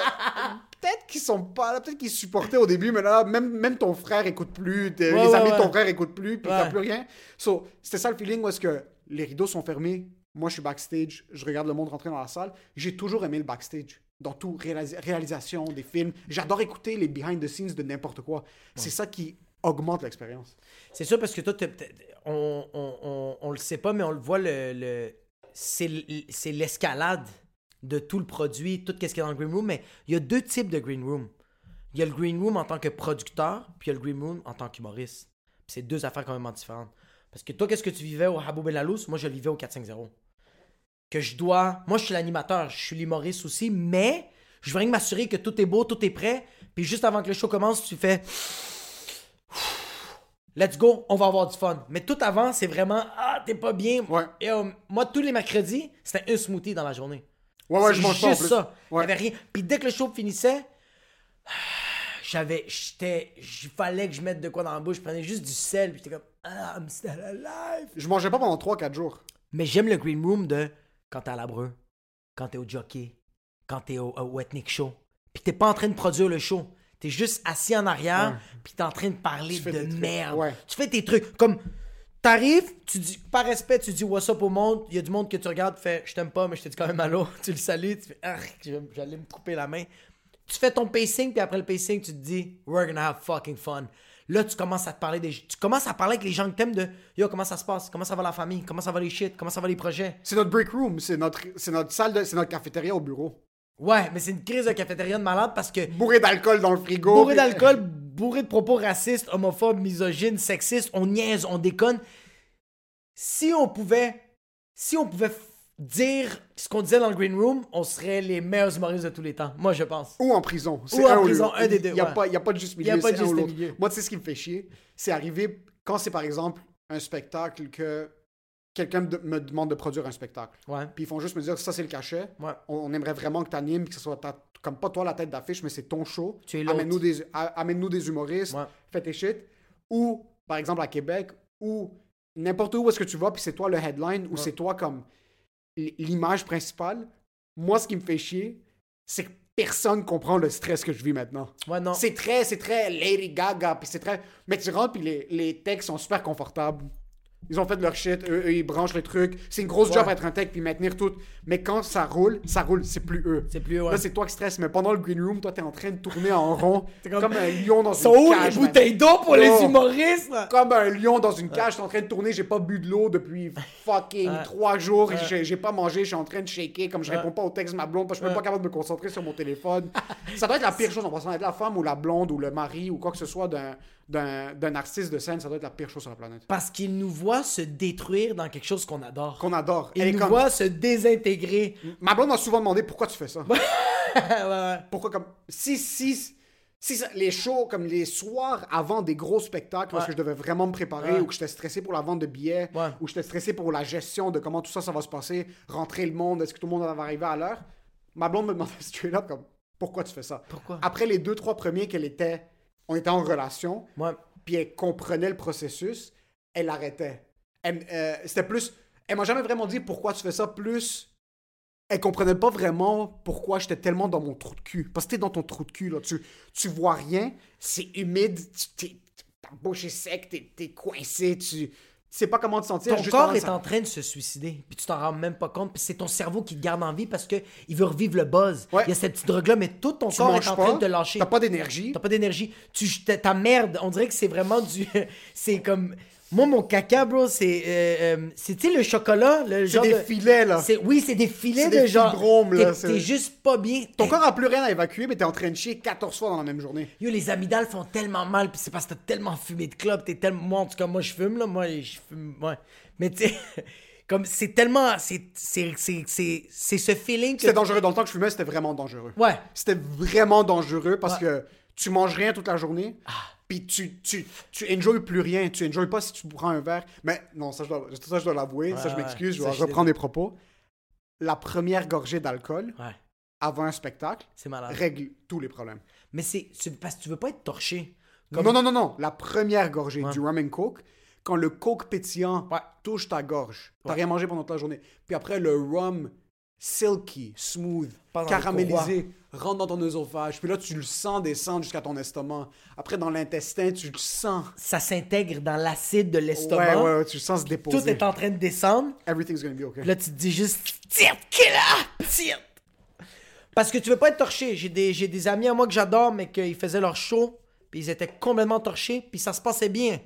peut-être qu'ils sont pas là, peut-être qu'ils supportaient au début, mais là, même, même ton frère écoute plus, tes-
Ouais,
les
ouais,
amis de ton frère écoutent plus, puis t'as plus rien. So, c'était ça le feeling où est-ce que les rideaux sont fermés, moi je suis backstage, je regarde le monde rentrer dans la salle. J'ai toujours aimé le backstage. Dans tout, réalis- réalisation des films. J'adore écouter les behind the scenes de n'importe quoi. C'est ça qui augmente l'expérience.
C'est sûr parce que toi, on, on, on, on le sait pas, mais on le voit, le, le- c'est l'escalade de tout le produit, tout ce qui est dans le green room, mais il y a deux types de green room. Il y a le green room en tant que producteur, puis il y a le green room en tant qu'humoriste. C'est deux affaires complètement différentes. Parce que toi, qu'est-ce que tu vivais au Habou Belalous? Moi, je le vivais au 450. Que je dois... Moi, je suis l'animateur, je suis l'humoriste aussi, mais je veux rien m'assurer que tout est beau, tout est prêt, puis juste avant que le show commence, tu fais... Let's go, on va avoir du fun. Mais tout avant, c'est vraiment Ah, t'es pas bien.
Ouais.
Et, euh, moi, tous les mercredis, c'était un smoothie dans la journée.
Ouais, ouais, je mange pas
juste ça. Il y
Ouais.
avait rien. Puis dès que le show finissait, j'avais. J'étais. Il fallait que je mette de quoi dans la bouche. Je prenais juste du sel. Puis j'étais comme Ah, I'm still alive.
Je mangeais pas pendant 3-4 jours.
Mais j'aime le green room de quand t'es à la breu, quand t'es au jockey, quand t'es au, au Ethnic Show. Puis t'es pas en train de produire le show. T'es juste assis en arrière, puis t'es en train de parler de merde.
Ouais.
Tu fais tes trucs. Comme, t'arrives, tu dis, par respect, tu dis what's up au monde. Il y a du monde que tu regardes, tu fais, je t'aime pas, mais je te dis quand même allô. Tu le salues, tu fais, vais- j'allais me couper la main. Tu fais ton pacing, puis après le pacing, tu te dis, we're gonna have fucking fun. Là, tu commences à te parler des. Tu commences à parler avec les gens que t'aimes de Yo, comment ça se passe? Comment ça va la famille? Comment ça va les shit? Comment ça va les projets?
C'est notre break room, c'est notre, c'est notre salle, de, c'est notre cafétéria au bureau.
Ouais, mais c'est une crise de cafétéria de malade parce que
Bourré d'alcool dans le frigo.
bourré d'alcool, bourré de propos racistes, homophobes, misogynes, sexistes, on niaise, on déconne. Si on pouvait, si on pouvait dire ce qu'on disait dans le green room, on serait les meilleurs humoristes de tous les temps. Moi, je pense.
Ou en prison.
Ou en prison, un des deux,
Il n'y a,
ouais.
pas- il y a pas de juste
Il y a
milieu.
pas de juste milieu.
Moi, tu sais ce qui me fait chier? C'est arrivé quand c'est par exemple un spectacle que quelqu'un me demande de produire un spectacle.
Ouais.
Puis ils font juste me dire ça c'est le cachet.
Ouais.
On, on aimerait vraiment que tu animes, que ce soit ta- comme pas toi la tête d'affiche, mais c'est ton show.
Tu es.
Amène-nous des, amène-nous des humoristes,
Ouais.
fais tes shit. Ou par exemple à Québec, ou n'importe où est-ce que tu vas, puis c'est toi le headline, ou c'est toi comme l'image principale. Moi, ce qui me fait chier, c'est que personne comprend le stress que je vis maintenant.
Ouais, non.
C'est très, c'est très Lady Gaga, puis c'est très... Mais tu rentres, puis les, les textes sont super confortables. Ils ont fait leur shit, eux, eux, ils branchent les trucs. C'est une grosse
Ouais.
job être un tech, puis maintenir tout. Mais quand ça roule, ça roule, c'est plus eux.
C'est plus, ouais.
Là, c'est toi qui stresses, mais pendant le green room, toi, t'es en train de tourner en rond,
comme-
comme... un lion dans
Sont
une
où
cage.
les
man.
bouteilles d'eau pour les
Oh.
humoristes?
Comme un lion dans une cage, t'es en train de tourner, j'ai pas bu de l'eau depuis fucking trois jours, j'ai pas mangé, je suis en train de shaker, comme je réponds pas au texte de ma blonde, parce que je suis même pas capable de me concentrer sur mon téléphone. ça doit être la pire chose en passant, être la femme ou la blonde ou le mari ou quoi que ce soit d'un- d'un artiste de scène, ça doit être la pire chose sur la planète.
Parce qu'ils nous voient se détruire dans quelque chose qu'on adore.
Qu'on adore. Elle est
nous
comme-
voient se désintégrer.
Ma blonde m'a souvent demandé pourquoi tu fais ça. Pourquoi comme si si si ça- les shows comme les soirs avant des gros spectacles parce
Ouais.
que je devais vraiment me préparer
Ouais.
ou que j'étais stressé pour la vente de billets
Ouais.
ou j'étais stressé pour la gestion de comment tout ça ça va se passer, rentrer le monde, est-ce que tout le monde va arriver à l'heure? Ma blonde me demandait straight up comme pourquoi tu fais ça?
Pourquoi?
Après les deux trois premiers qu'elle était on était en relation, puis elle comprenait le processus, elle arrêtait. Elle- euh, C'était plus. Elle m'a jamais vraiment dit pourquoi tu fais ça, plus. Elle comprenait pas vraiment pourquoi j'étais tellement dans mon trou de cul. Parce que t'es dans ton trou de cul, là. Tu, tu vois rien, c'est humide, tu, t'es- ta bouche est sec, t'es, coincé, tu sais pas comment te sentir.
Ton
juste
corps est en train de se suicider, puis tu t'en rends même pas compte, puis c'est ton cerveau qui te garde en vie parce que il veut revivre le buzz.
Ouais.
Il y a cette petite drogue-là, mais tout ton
Tu
corps est en
pas,
train de te lâcher.
T'as pas d'énergie.
T'as pas d'énergie. Tu, ta merde, on dirait que c'est vraiment du. c'est comme. Moi, mon caca, bro, c'est. euh, euh, c'est, tu sais, le chocolat, le
C'est des
de-
filets, là.
c'est- Oui, c'est des filets
C'est
de
des
genre.
fibromes, là,
T'es, juste pas bien.
Ton corps a plus rien à évacuer, mais t'es en train de chier 14 fois dans la même journée.
Yo, les amygdales font tellement mal, puis c'est parce que t'as tellement fumé de club, t'es tellement... Moi, en tout cas, moi, je fume, là, moi, je fume, ouais. Mais tu sais, Comme, c'est tellement. C'est c'est- c'est- c'est- c'est ce feeling que.
C'était dangereux. Dans le temps que je fumais, c'était vraiment dangereux.
Ouais.
C'était vraiment dangereux parce
Ouais. Ah.
que tu manges rien toute la journée. Puis tu, tu, tu plus rien. Tu enjoys pas si tu prends un verre. Mais non, ça je dois, ça, je dois l'avouer. ça, je
Ouais,
m'excuse. Je vais reprendre mes propos. La première gorgée d'alcool
Ouais,
avant un spectacle règle tous les problèmes.
Mais c'est parce que tu veux pas être torché.
Non, non, non, non. La première gorgée du rum and coke, quand le coke pétillant touche ta gorge, t'as rien mangé pendant toute la journée. Puis après, le rum silky, smooth, caramélisé, rentre dans ton œsophage. Puis là, tu le sens descendre jusqu'à ton estomac. Après, dans l'intestin, tu le sens.
Ça s'intègre dans l'acide de
Ouais,
l'estomac.
ouais, ouais, tu le sens se déposer.
Tout est en train de descendre.
Everything's gonna be okay.
Là, tu te dis juste Tire, killer! Tire! Parce que tu veux pas être torché. J'ai des, j'ai des amis à moi que j'adore, mais qu'ils faisaient leur show, puis ils étaient complètement torchés, puis ça se passait bien.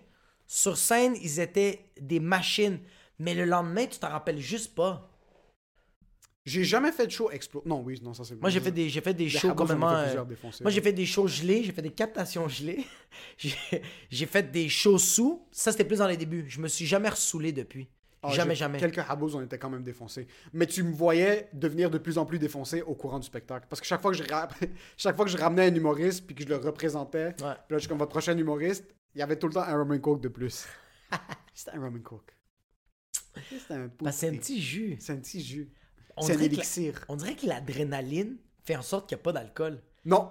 Sur scène, ils étaient des machines. Mais le lendemain, tu t'en rappelles juste pas.
J'ai jamais fait de show explo... Non, oui, non, ça c'est
Moi, j'ai fait des, j'ai fait des
Des
shows
fait plusieurs
euh, moi, j'ai fait des shows gelés, j'ai fait des captations gelées. j'ai, fait des shows sous. Ça, c'était plus dans les débuts. Je me suis jamais ressoulé depuis.
Ah,
jamais, jamais.
Quelques habos, on était quand même défoncés. Mais tu me voyais devenir de plus en plus défoncé au courant du spectacle. Parce que chaque fois que je, ra- chaque fois que je ramenais un humoriste puis que je le représentais, puis là, je suis comme votre prochain humoriste, il y avait tout le temps un rum and coke de plus. C'était un rum and coke. C'était un
c'est un petit jus.
C'est un petit jus.
On
C'est un
la-
élixir.
On dirait que l'adrénaline fait en sorte qu'il n'y a pas d'alcool.
Non,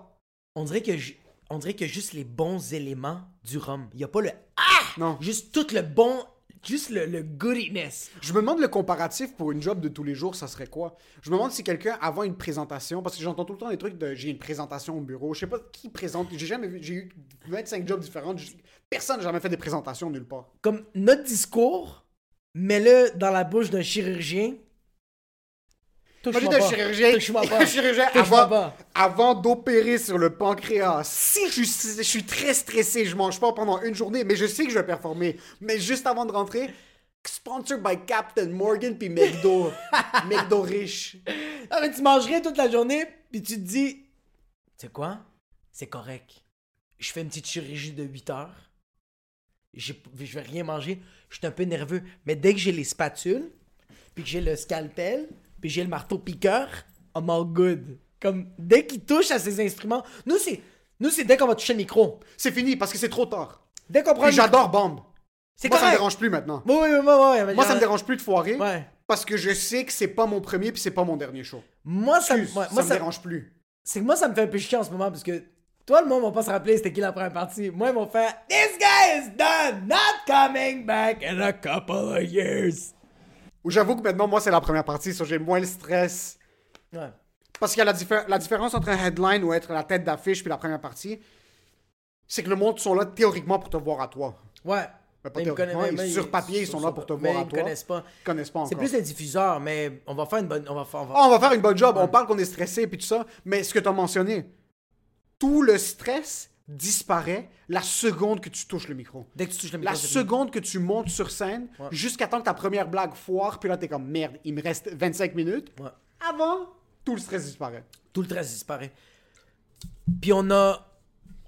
On dirait que ju- on dirait que juste les bons éléments du rhum. Il n'y a pas le ah,
non.
juste tout le bon, juste le, le goodiness.
Je me demande le comparatif pour une job de tous les jours, ça serait quoi? Je me demande si quelqu'un, avant une présentation, parce que j'entends tout le temps des trucs de j'ai une présentation au bureau, je sais pas qui présente, j'ai jamais vu, j'ai eu 25 jobs différents, je- personne n'a jamais fait des présentations nulle part.
Comme notre discours, mets-le dans la bouche d'un chirurgien.
Moi,
Touche-moi pas.
chirurgien,
Touche-moi pas.
un chirurgien
Touche-moi
avant,
pas.
avant d'opérer sur le pancréas. Si je, suis- je suis très stressé, je mange pas pendant une journée, mais je sais que je vais performer. Mais juste avant de rentrer, sponsored by Captain Morgan puis McDo. McDo riche.
Ah, mais tu manges rien toute la journée, puis tu te dis, tu sais quoi? C'est correct. Je fais une petite chirurgie de 8 heures. J'ai- Je vais rien manger. Je suis un peu nerveux. Mais dès que j'ai les spatules, puis que j'ai le scalpel, puis j'ai le marteau piqueur, I'm all good. Comme, dès qu'il touche à ces instruments, nous, c'est, nous, c'est dès qu'on va toucher le micro.
C'est fini parce que c'est trop tard.
Dès qu'on prend
j'adore Bomb.
C'est
Moi, ça me dérange plus maintenant.
Oui, oui, oui, oui, oui,
Moi, ça me dérange plus de foirer.
Ouais.
Parce que je sais que c'est pas mon premier puis c'est pas mon dernier show.
Moi, ça,
Excuse,
moi,
ça
moi,
me
ça,
dérange plus.
c'est que moi, ça me fait un peu chier en ce moment parce que toi, le monde va pas se rappeler c'était qui la première partie. Moi, ils vont faire This guy is done, not coming back in a couple of years.
Ou j'avoue que maintenant, moi, c'est la première partie, so j'ai moins le stress.
Ouais.
Parce qu'il y a la, diffé- la différence entre un headline ou être la tête d'affiche puis la première partie, c'est que le monde sont là théoriquement pour te voir à toi.
Ouais.
Mais pas
Mais ils
théoriquement, ils- sur
ils-
papier, ils sont là pour te
mais
voir à
ils
toi.
connaissent pas.
Ils connaissent pas encore.
C'est plus les diffuseurs, mais on va faire une bonne. On va faire. on va-
Ah, on va faire une bonne job. On parle qu'on est stressé puis tout ça. Mais ce que tu as mentionné, tout le stress disparaît la seconde que tu touches le micro.
Dès que tu touches le micro,
La seconde que tu montes sur scine, jusqu'à temps que ta première blague foire, puis là, t'es comme merde, il me reste 25 minutes.
Ouais.
Avant, tout le stress disparaît.
Tout le stress disparaît. Puis on a,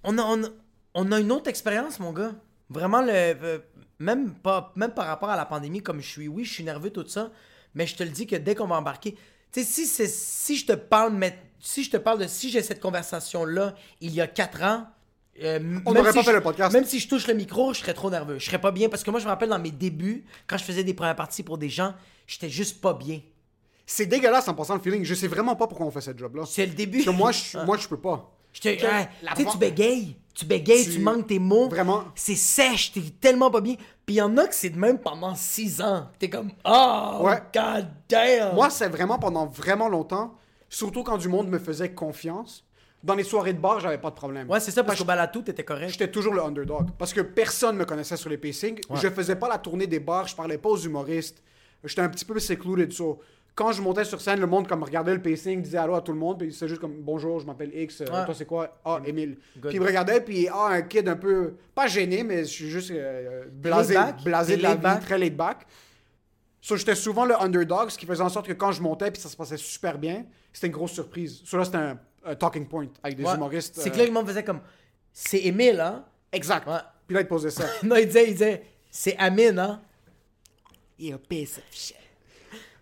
on a, on a, on a une autre expérience, mon gars. Vraiment, le, euh, même, pas, même par rapport à la pandémie, comme je suis, oui, je suis nerveux, tout ça, mais je te le dis que dès qu'on va embarquer, tu sais, si, si je te parle, mais, si je te parle de si j'ai cette conversation-là il y a quatre ans, euh,
On n'aurait
si
pas
je-
fait le podcast.
Même si je touche le micro, je serais trop nerveux. Je serais pas bien parce que moi, je me rappelle dans mes débuts, quand je faisais des premières parties pour des gens, j'étais juste pas bien.
C'est dégueulasse en passant le feeling. Je sais vraiment pas pourquoi on fait cette job-là.
C'est le début.
Parce que moi, je, moi, je peux pas.
Je te-
Que
ah,
la
tu sais,
vente-
tu bégayes. Tu bégayes, tu...
Tu-
manques tes mots.
Vraiment.
C'est sèche, t'es tellement pas bien. Puis il y en a que c'est de même pendant six ans. T'es comme, oh,
Ouais.
god damn.
Moi, c'est vraiment pendant vraiment longtemps, surtout quand du monde me faisait confiance. Dans les soirées de bar, j'avais pas de problème.
Ouais, c'est ça, parce qu'au balatou, t'étais correct.
J'étais toujours le underdog. Parce que personne me connaissait sur les pacings. Je faisais pas la tournée des bars, je parlais pas aux humoristes. J'étais un petit peu secluded. So, quand je montais sur scène, le monde comme regardait le pacing, disait allô à tout le monde, puis c'est juste comme bonjour, je m'appelle X, euh,
Ouais.
toi c'est quoi? Ah, Émile.
Good.
Puis il me regardait, puis ah, un kid un peu, pas gêné, mais je suis juste euh, blasé,
Laid back?
blasé de la
laid
vie,
back?
très laid back. So, j'étais souvent le underdog, ce qui faisait en sorte que quand je montais, puis ça se passait super bien, c'était une grosse surprise. So, là, c'était un, un talking point avec des
Ouais.
humoristes.
C'est
euh,
que là, le monde faisait comme, c'est Émile, hein?
Exact.
Ouais.
Puis là, il posait ça.
non, il disait, il disait, c'est Amine, hein?
You're a piece of.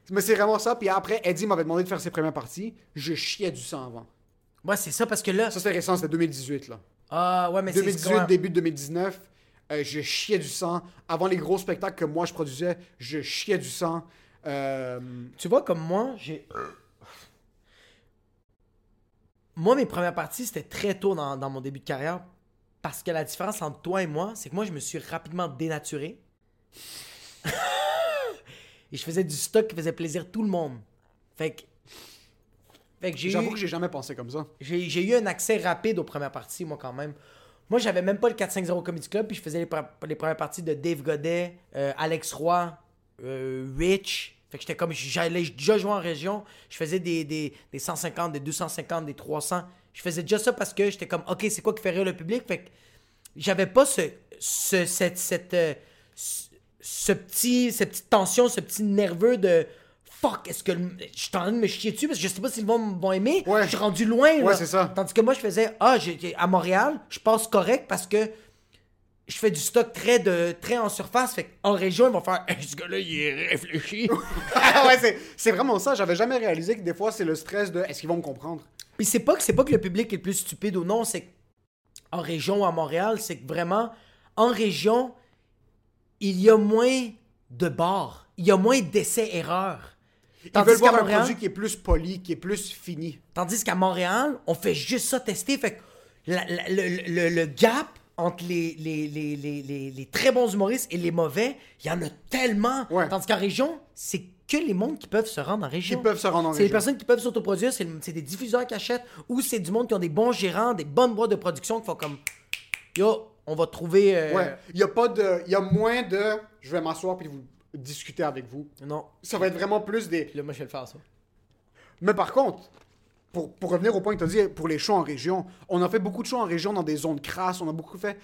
Mais c'est vraiment ça. Puis après, Eddie m'avait demandé de faire ses premières parties. Je chiais du sang avant.
Ouais, c'est ça parce que là.
Ça, c'était récent, c'était 2018, là.
Ah, ouais, mais c'est.
2018,
ouais.
début de 2019, euh, je chiais du sang. Avant les gros spectacles que moi je produisais, je chiais du sang. Euh,
Tu vois, comme moi, j'ai. Moi, mes premières parties, c'était très tôt dans, dans mon début de carrière. Parce que la différence entre toi et moi, c'est que moi, je me suis rapidement dénaturé. et je faisais du stock qui faisait plaisir tout le monde. Fait que. Fait que j'ai
J'avoue
eu,
que j'ai jamais pensé comme ça.
j'ai, eu un accès rapide aux premières parties, moi, quand même. Moi, j'avais même pas le 450 Comedy Club, puis je faisais les premières parties de Dave Godet, euh, Alex Roy, euh, Rich. Fait que j'étais comme, j'allais déjà jouer en région. Je faisais des, des, des 150, des 250, des 300. Je faisais déjà ça parce que j'étais comme, OK, c'est quoi qui fait rire le public? Fait que j'avais pas ce, ce, cette, cette, euh, ce, ce petit, cette petite tension, ce petit nerveux de fuck, est-ce que le- je suis en train de me chier dessus parce que je sais pas si le monde va aimer.
Ouais.
Je suis rendu loin.
Ouais, c'est ça.
Tandis que moi, je faisais, ah, j'ai- à Montréal, je passe correct parce que je fais du stock très, de, très en surface. Fait en région, ils vont faire, Hey, ce gars-là, il est réfléchi.
ouais, c'est- vraiment ça. J'avais jamais réalisé que des fois, c'est le stress de est-ce qu'ils vont me comprendre?
Puis c'est pas que c'est pas que le public est le plus stupide ou non, c'est en région ou à Montréal, c'est que vraiment en région, il y a moins de bars, il y a moins d'essais erreurs.
Ils veulent voir un produit qui est plus poli, qui est plus fini.
Tandis qu'à Montréal, on fait juste ça tester. Fait que la- la- le, le- le gap entre les, les, les, les, les- les très bons humoristes et les mauvais, il y en a tellement.
Ouais.
Tandis qu'en région, c'est que les mondes qui peuvent se rendre en région.
Qui peuvent se rendre en
C'est les
région.
personnes qui peuvent s'autoproduire, c'est le- c'est des diffuseurs qui achètent ou c'est du monde qui ont des bons gérants, des bonnes boîtes de production qui font comme Yo, on va trouver. euh,
Ouais. Il y a pas de. Il y a moins de. Je vais m'asseoir puis vous discuter avec vous.
Non.
Ça va être vraiment plus des.
Puis là, moi, je vais le faire ça.
Mais par contre, pour, pour revenir au point que tu as dit, pour les shows en région, on a fait beaucoup de shows en région dans des zones crasses, on a beaucoup fait.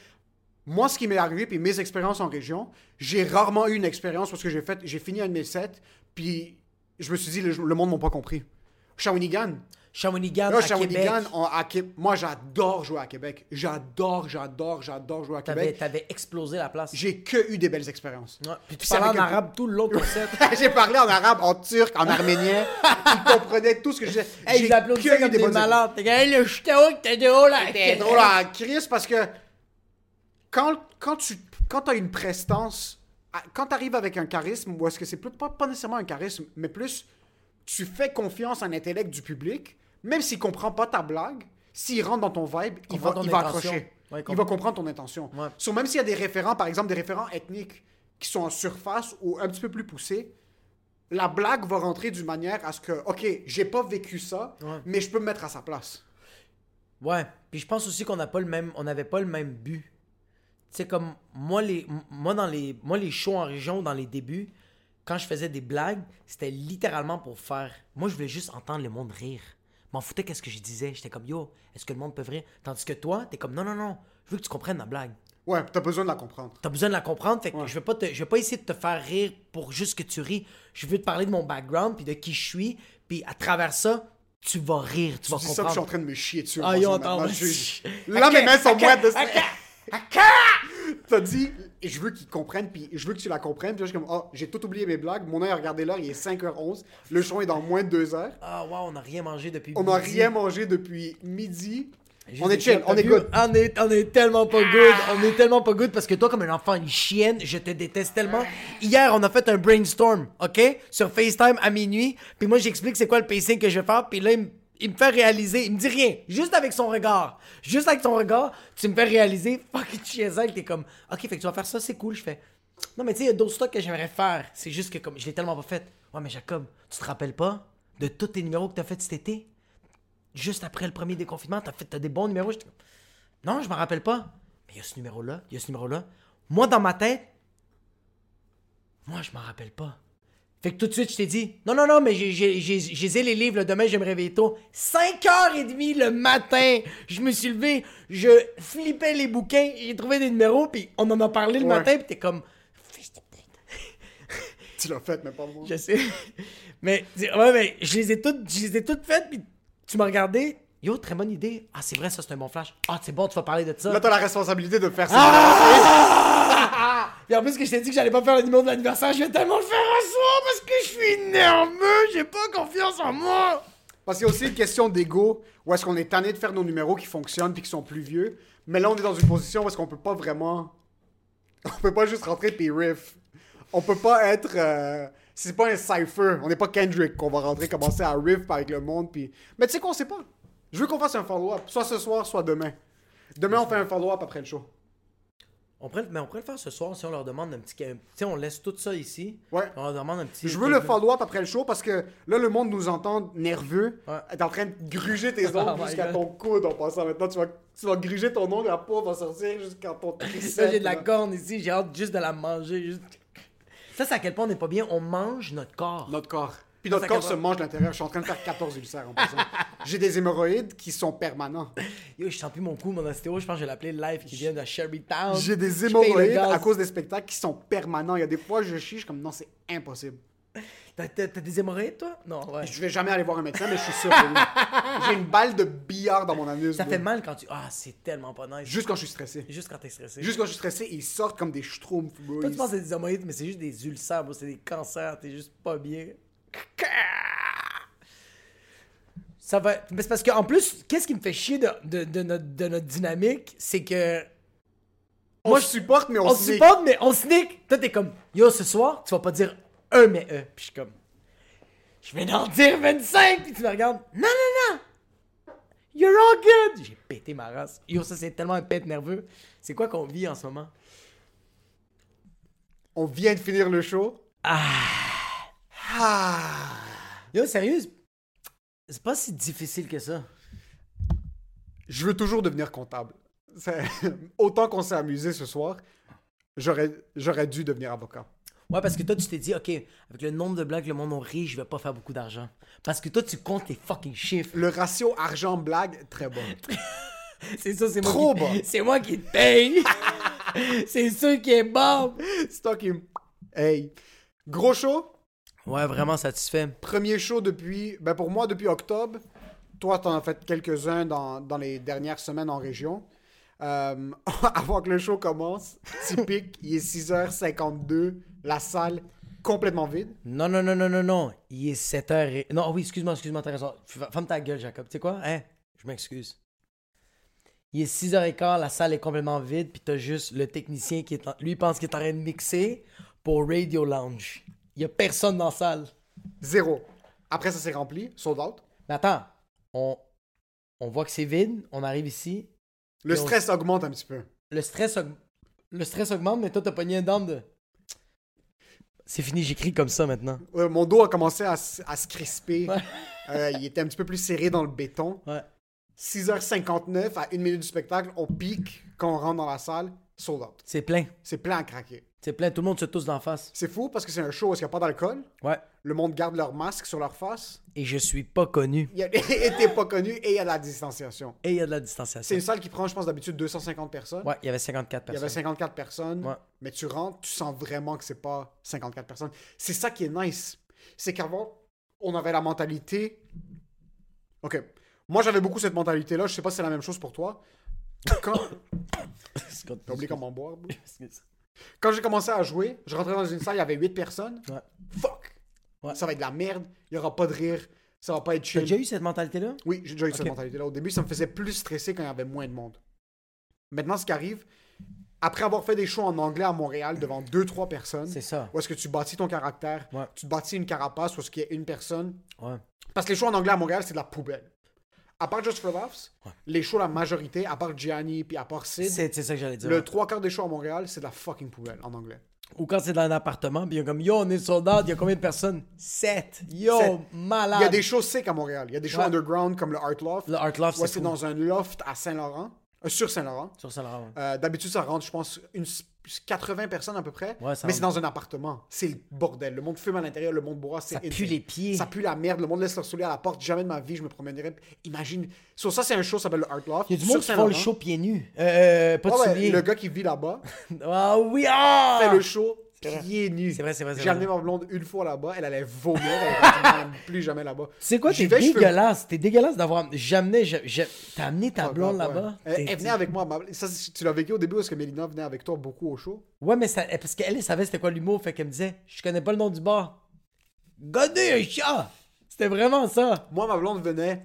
Moi, ce qui m'est arrivé, puis mes expériences en région, j'ai rarement eu une expérience parce que j'ai fait, j'ai fini un de mes sets, puis je me suis dit, le, le monde m'a pas compris. Shawinigan.
Shawinigan,
Là,
à
Shawinigan,
Québec,
on- à moi, j'adore jouer à Québec. J'adore, j'adore, j'adore jouer à Québec.
t'avais explosé la place.
J'ai que eu des belles expériences.
Ouais. Puis tu
Puis
parlais en
un-
arabe tout le long de
j'ai parlé en arabe, en turc, en arménien. Ils comprenaient tout ce que je disais.
Hey,
J'ai
ils applaudissaient
que eu
comme des,
bonnes
malades. T'es hey, le ch'tao, t'es drôle. là?
T'es drôle à Chris parce que quand, quand tu quand as une prestance, à- quand tu arrives avec un charisme, ou est-ce que c'est plus- pas, pas nécessairement un charisme, mais plus tu fais confiance en l'intellect du public, même s'il comprend pas ta blague, s'il rentre dans ton vibe, il va, il va accrocher.
Ouais,
il va comprendre ton intention.
Ouais.
So, même s'il y a des référents, par exemple des référents ethniques qui sont en surface ou un petit peu plus poussés, la blague va rentrer d'une manière à ce que, ok, j'ai pas vécu ça,
Ouais.
mais je peux me mettre à sa place.
Ouais. Puis je pense aussi qu'on n'a pas le même, on n'avait pas le même but. Tu sais comme moi les, moi dans les, moi les shows en région dans les débuts, quand je faisais des blagues, c'était littéralement pour faire. Moi je voulais juste entendre le monde rire. M'en foutais qu'est-ce que je disais. J'étais comme yo, est-ce que le monde peut rire? Tandis que toi, t'es comme non non non, je veux que tu comprennes ma blague.
Ouais, t'as besoin de la comprendre.
T'as besoin de la comprendre, fait que
Ouais.
je vais pas te, je vais pas essayer de te faire rire pour juste que tu ris. Je veux te parler de mon background puis de qui je suis, puis à travers ça, tu vas rire, tu,
Tu
vas
dis ça, puis je suis en
comprendre.
train de me chier dessus.
Ah, yo, attends,
Là, mes mains sont moites de. T'as dit, je veux qu'ils comprennent, puis je veux que tu la comprennes. Puis là, je suis comme, oh, j'ai tout oublié mes blagues. Mon œil a regardé l'heure, il est 5h11. Le show est dans moins de 2 heures.
Ah wow, on n'a rien mangé depuis.
On n'a rien mangé depuis midi. On est chill, on est good.
On est, on est tellement pas good. On est tellement pas good parce que toi, comme un enfant, une chienne, je te déteste tellement. Hier, on a fait un brainstorm, OK? Sur FaceTime à minuit. Puis moi, j'explique c'est quoi le pacing que je vais faire. Puis là, il, me- il me fait réaliser. Il me dit rien. Juste avec son regard. Juste avec son regard, tu me fais réaliser. Fuck, chienzac. T'es comme, OK, fait que tu vas faire ça, c'est cool. Je fais, non, mais tu sais, il y a d'autres stocks que j'aimerais faire. C'est juste que comme, je l'ai tellement pas fait. Ouais, mais Jacob, tu te rappelles pas de tous tes numéros que t'as fait cet été? juste après le premier déconfinement, t'as fait t'as des bons numéros. Non, je m'en rappelle pas. Mais il y a ce numéro-là, il y a ce numéro-là. Moi, dans ma tête, moi, je m'en rappelle pas. Fait que tout de suite, je t'ai dit, non, non, non, mais j'ai- les livres, le demain, je vais me réveiller tôt. 5h30 le matin, je me suis levé, je flippais les bouquins, j'ai trouvé des numéros, puis on en a parlé le
Ouais.
matin, puis t'es comme, fils de pute.
Tu l'as fait, mais pas moi.
Je sais. Mais, ouais, mais je les ai toutes, je les ai toutes faites, puis tu m'as regardé. Yo, très bonne idée. Ah, c'est vrai, ça, c'est un bon flash. Ah, c'est bon, tu vas parler de ça.
Là, t'as la responsabilité de faire ça.
Ah! Puis en plus, que je t'ai dit que j'allais pas faire le numéro de l'anniversaire, je vais tellement le faire parce que je suis nerveux, j'ai pas confiance en moi.
Parce qu'il y a aussi une question d'ego, où est-ce qu'on est tanné de faire nos numéros qui fonctionnent puis qui sont plus vieux. Mais là, on est dans une position où est-ce qu'on peut pas vraiment... On peut pas juste rentrer puis riff. On peut pas être... euh, C'est pas un cypher. On n'est pas Kendrick qu'on va rentrer, commencer à riff avec le monde puis... Mais tu sais quoi, on sait pas. Je veux qu'on fasse un follow-up. Soit ce soir, soit demain. Demain, on fait un follow-up après le show.
On pourrait, mais on pourrait le faire ce soir si on leur demande un petit. Tu sais, on laisse tout ça ici.
Ouais.
On leur demande un petit.
Je veux le follow-up après le show parce que là, le monde nous entend nerveux.
Ouais.
T'es en train de gruger tes
Oh
ongles jusqu'à ton coude en passant. Maintenant, tu vas, tu vas gruger ton ongle, la peau va sortir jusqu'à ton
Ça,
triceps.
j'ai de la corne ici, j'ai hâte juste de la manger. Juste... Ça, c'est à quel point on n'est pas bien. On mange notre corps.
Notre corps. Puis notre corps se mange de l'intérieur. Je suis en train de faire 14 ulcères en passant. J'ai des hémorroïdes qui sont permanents.
Yo, je sens plus mon cou, mon ostéo. Je pense que je vais l'appeler live qui vient de Sherrytown.
J'ai des hémorroïdes à cause des spectacles qui sont permanents. Il y a des fois, je chie, je suis comme non, c'est impossible.
T'as, des hémorroïdes, toi? Non, ouais.
Je vais jamais aller voir un médecin, mais je suis sûr que. J'ai une balle de billard dans mon anus.
Ça
bro.
fait mal quand tu. Ah, c'est tellement pas nice.
Juste quand je suis stressé.
Juste quand t'es stressé.
Juste quand je suis stressé, ils sortent comme des schtroumpfs. bro.
Toi, tu penses que c'est des hémorroïdes, mais c'est juste des ulcères, bro. C'est des cancers. T'es juste pas bien. Ça va. Mais c'est parce qu'en plus, qu'est-ce qui me fait chier de, de, de notre, de notre dynamique, c'est que.
On
Moi, je-
supporte, mais on,
On supporte, mais on sneak. Toi, t'es comme, yo, ce soir, tu vas pas dire un mais e. Puis je suis comme, je vais en dire 25. Puis tu me regardes, non, non, non. You're all good. J'ai pété ma race. Yo, ça, c'est tellement un pète nerveux. C'est quoi qu'on vit en ce moment?
On vient de finir le show.
Yo, sérieux, c'est pas si difficile que ça.
Je veux toujours devenir comptable. Autant qu'on s'est amusé ce soir, j'aurais j'aurais dû devenir avocat.
Ouais, parce que toi, tu t'es dit, OK, avec le nombre de blagues que le monde ont ri, je vais pas faire beaucoup d'argent. Parce que toi, tu comptes tes fucking chiffres.
Le ratio argent-blague, très bon.
C'est ça, c'est moi
Trop
qui...
bas.
C'est moi qui te paye. c'est sûr qui est bon.
C'est toi qui... Hey. Gros show.
Ouais, vraiment satisfait.
Premier show depuis... Ben pour moi, depuis octobre. Toi, t'en as fait quelques-uns dans, dans les dernières semaines en région. Euh, avant que le show commence, typique, il est 6h52, la salle complètement vide.
Non, non, non, non, non, non. Il est 7h. Et... Non, oui, excuse-moi, excuse-moi, t'as raison. Ferme ta gueule, Jacob. Tu sais quoi? Hein? Je m'excuse. Il est 6h15, la salle est complètement vide, puis t'as juste le technicien qui est en... Lui, il pense qu'il est en train de mixer pour Radio Lounge. Il y a personne dans la salle.
Zéro. Après, ça s'est rempli, sold out.
Mais attends, on, on voit que c'est vide, on arrive ici,
Le
on-
stress augmente un petit peu.
le stress, aug- le stress augmente, mais toi, t'as pogné un down de... C'est fini, j'écris comme ça maintenant.
Ouais, mon dos a commencé à, se crisper.
Ouais.
Euh, il était un petit peu plus serré dans le béton.
Ouais.
6h59 à une minute du spectacle, on pique quand on rentre dans la salle, sold out.
C'est plein.
C'est plein à craquer.
C'est plein, tout le monde se tousse d'en face.
C'est fou parce que c'est un show où il n'y a pas d'alcool.
Ouais.
Le monde garde leur masque sur leur face.
Et je suis pas connu.
Il y a et t'es pas connu et il y a de la distanciation.
Et il y a de la
C'est
distanciation.
une salle qui prend, je pense, d'habitude 250 personnes.
Ouais, il y avait 54
Il y avait
personnes.
54 personnes,
Ouais.
mais tu rentres, tu sens vraiment que c'est pas 54 personnes. C'est ça qui est nice. C'est qu'avant, on avait la mentalité. Ok. Moi, j'avais beaucoup cette mentalité-là. Je sais pas si c'est la même chose pour toi. Quand. T'as oublié comment boire, bro? Quand j'ai commencé à jouer, je rentrais dans une salle, il y avait 8 personnes.
Ouais.
Fuck!
Ouais.
Ça va être de la merde, il y aura pas de rire, ça va pas être
T'as
chill.
déjà eu cette mentalité-là?
Oui, j'ai déjà eu cette mentalité-là. Au début, ça me faisait plus stresser quand il y avait moins de monde. Maintenant, ce qui arrive, après avoir fait des shows en anglais à Montréal devant 2-3 personnes,
C'est ça.
où est-ce que tu bâtis ton caractère,
Ouais.
tu te bâtis une carapace où est-ce qu'il y a une personne.
Ouais.
Parce que les shows en anglais à Montréal, c'est de la poubelle. À part Just for Laughs, les shows, la majorité, à part Gianni puis à part Sid,
C'est ça que j'allais dire.
le trois quarts des shows à Montréal, c'est de la fucking poubelle en anglais.
Ou quand c'est dans un appartement, puis il y a comme Yo, on est soldat, il y a combien de personnes? 7. Yo,
Sept.
malade.
Il y a des shows sick à Montréal. Il y a des shows
Ouais.
underground comme le Art Loft.
Le Art Loft,
Ouais,
c'est
c'est dans un loft à Saint-Laurent, euh, sur Saint-Laurent.
Sur Saint-Laurent. ouais.
Euh, D'habitude, ça rentre, je pense, une, 80 personnes à peu près.
Ouais,
mais c'est dans un appartement. C'est le bordel. Le monde fume à l'intérieur, le monde boit.
Ça
c'est
pue
insane.
les pieds.
Ça pue la merde. Le monde laisse leur souliers à la porte. Jamais de ma vie, je me promènerais. Imagine. Sur ça, c'est un show, ça s'appelle le Art Loft.
Il y a du monde qui font le show pieds nus. Euh, pas de
ouais, le gars qui vit là-bas
Ah oui, ah!
fait le show. Pieds nus.
C'est vrai, c'est vrai, c'est
J'ai amené ma blonde une fois là-bas. Elle allait vomir. Elle plus jamais là-bas.
Tu sais quoi, t'es dégueulasse. T'es dégueulasse d'avoir. Je- T'as amené ta blonde là-bas?
Elle, venait avec moi. Ça, c'est- tu l'as vécu au début parce que Mélina venait avec toi beaucoup au show?
Ouais, mais parce qu'elle, elle savait c'était quoi l'humour, fait qu'elle me disait, je connais pas le nom du bar. Gonner un chat! C'était vraiment ça.
Moi, ma blonde venait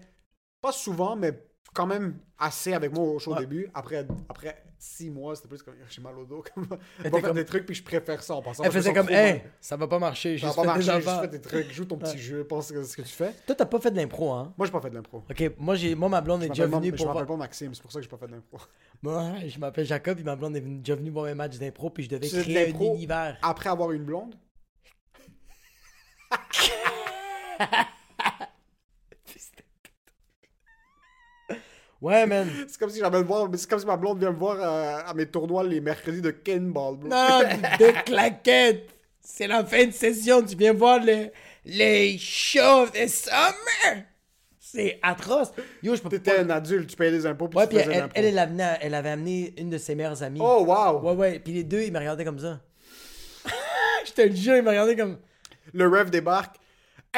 pas souvent, mais quand même assez avec moi au au
Ouais.
début. Après, après six mois, c'était plus comme j'ai mal au dos. Comme... On va faire
comme-
des trucs, puis je préfère ça en passant.
Elle faisait comme, hey, ça va pas marcher.
Ça va pas
fais des
marcher, juste
affaires.
fais tes trucs, joue ton petit jeu, pense que ce que tu fais.
Toi, t'as pas fait de l'impro, hein?
Moi, j'ai pas fait de l'impro.
Ok, moi, moi ma blonde est
Je
déjà
m'appelle
venue
pas- je
pour
m'appelle pas Maxime, c'est pour ça que j'ai pas fait d'impro.
Moi, je m'appelle Jacob, et ma blonde est déjà venue voir mes matchs d'impro, puis je devais créer un univers.
Après avoir une blonde?
Ouais, man.
C'est comme si j'avais voir, c'est comme si ma blonde vient me voir euh, à mes tournois les mercredis de Ken Ball, bro.
Non, de claquettes. C'est la fin de session. Tu viens voir le, les shows de summer. C'est atroce. Yo, je peux
T'étais
pas.
un adulte, tu payais des impôts, puis
Ouais, puis elle, elle, elle, amené- elle avait amené une de ses meilleures amies.
Oh, wow!
Ouais, ouais. Puis les deux, ils me regardaient comme ça. je te le jure, ils me regardaient comme.
Le rêve débarque.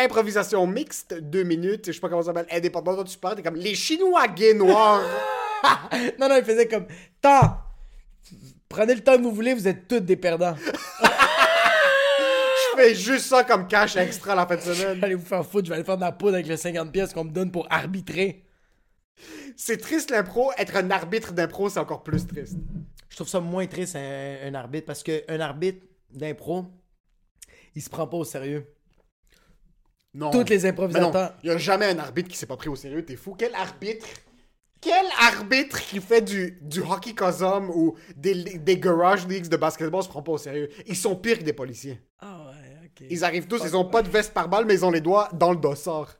Improvisation mixte, deux minutes, je sais pas comment ça s'appelle, indépendant, toi tu parles, t'es comme les Chinois gays noirs.
Non, non, ils faisaient comme. Temps! Prenez le temps que vous voulez, vous êtes tous des perdants.
je fais juste ça comme cash extra la fin de semaine.
Allez vous faire foutre, je vais aller faire de la poudre avec les 50 pièces qu'on me donne pour arbitrer.
C'est triste l'impro, être un arbitre d'impro, c'est encore plus triste.
Je trouve ça moins triste un, un arbitre parce qu'un arbitre d'impro, il se prend pas au sérieux.
Non.
Toutes les improvisateurs.
il y a jamais un arbitre qui s'est pas pris au sérieux, t'es fou. Quel arbitre? Quel arbitre qui fait du, du hockey cosum ou des, des garage leagues de basketball se prend pas au sérieux? Ils sont pires que des policiers.
Ah ouais, ok.
Ils arrivent tous, ils ont pas de veste par balle, mais ils ont les doigts dans le dossard.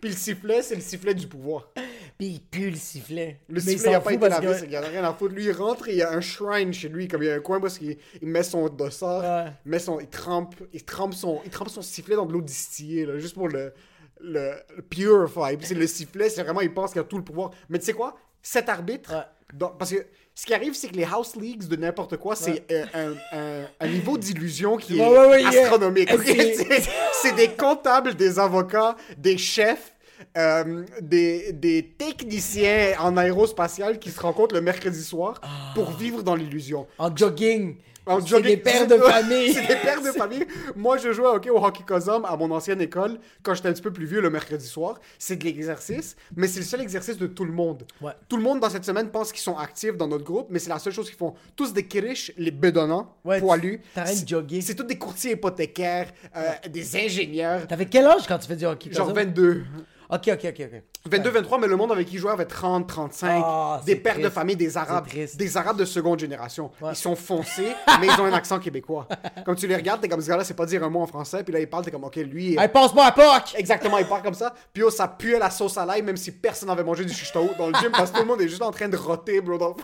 Puis le sifflet, c'est le sifflet du pouvoir.
Puis il pue le sifflet.
Le
Mais
sifflet, il a pas été
parce
lavé,
que-
qu'il en a rien à foutre. Lui, il rentre et il y a un shrine chez lui, comme il y a un coin où il, il met son dossard,
Ouais.
il, met son, il, trempe, il, trempe son, il trempe son sifflet dans de l'eau distillée, là, juste pour le, le, le purify. Puis le sifflet, c'est vraiment, il pense qu'il a tout le pouvoir. Mais tu sais quoi? Cet arbitre,
Ouais.
dans- parce que ce qui arrive, c'est que les house leagues de n'importe quoi, c'est euh, un, un- un niveau d'illusion qui est
ouais, ouais, yeah.
astronomique.
c'est
des comptables, des avocats, des chefs, euh, des, des techniciens en aérospatial qui se rencontrent le mercredi soir pour vivre dans l'illusion.
En jogging.
En
C'est
jogging-
des pères de famille.
c'est des pères de famille. Moi, je jouais ok, au hockey cosum à mon ancienne école quand j'étais un petit peu plus vieux le mercredi soir. C'est de l'exercice, mais c'est le seul exercice de tout le monde.
Ouais.
Tout le monde dans cette semaine pense qu'ils sont actifs dans notre groupe, mais c'est la seule chose qu'ils font. Tous des kirish, les bedonnants,
Ouais,
poilus.
t'arrêtes de
C'est-
jogger.
C'est tous des courtiers hypothécaires, euh, des ingénieurs.
T'avais quel âge quand tu fais du hockey?
Genre
comme ça?
22.
Ok, ok, ok, ok.
22, 23, mais le monde avec qui je jouais avait 30, 35.
Ah,
des
c'est
pères de
triste.
famille, des Arabes.
C'est triste.
Des Arabes de seconde génération.
Ouais.
Ils sont foncés, mais ils ont un accent québécois. Comme tu les regardes, t'es comme ce gars-là, c'est pas dire un mot en français, puis là, il parle, t'es comme, ok, lui.
Hey, passe-moi à POC!
Exactement, il parle comme ça. Puis oh, ça puait la sauce à l'ail, même si personne n'avait mangé du chichto dans le gym, parce que tout le monde est juste en train de roter, bro. dans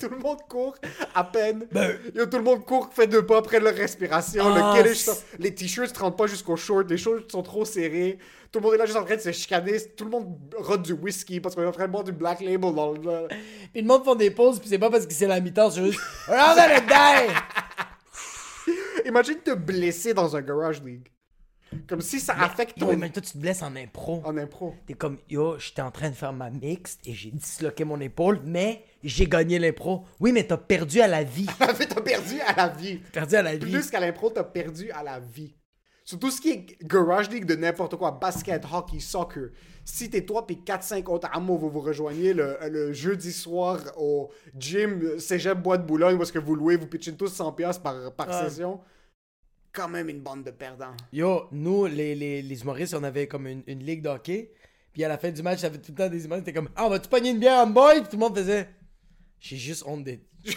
Tout le monde court à peine. Yo, tout le monde court, fait deux pas, prennent leur respiration.
Ben. Ah,
le les t-shirts ne rentrent pas jusqu'aux shorts. Les shorts sont trop serrés. Tout le monde est là juste en train de se chicaner. Tout le monde rote du whisky parce qu'on est en train de boire du black label dans le.
Puis le monde font des pauses, puis c'est pas parce que c'est la mi-temps, c'est juste.
Imagine te blesser dans un garage league. Comme si ça affecte ton.
mais toi, tu te blesses en impro.
En impro.
T'es comme, yo, j'étais en train de faire ma mixte et j'ai disloqué mon épaule, mais j'ai gagné l'impro. Oui, mais t'as perdu à la vie.
En fait, t'as perdu à la vie.
perdu à la vie.
Plus qu'à l'impro, t'as perdu à la vie. Sur tout ce qui est garage league de n'importe quoi, basket, hockey, soccer. Si t'es toi puis 4-5 autres amours, vous vous rejoignez le, le jeudi soir au gym Cégep Bois de Boulogne est-ce que vous louez, vous pitchez tous 100$ piastres par, par session. Quand même une bande de perdants.
Yo, nous, les, les, les humoristes, on avait comme une, une ligue de hockey. Puis à la fin du match, j'avais tout le temps des humoristes. C'était comme, ah, on va-tu pogner une bière en boy? Puis tout le monde faisait, j'ai juste honte des.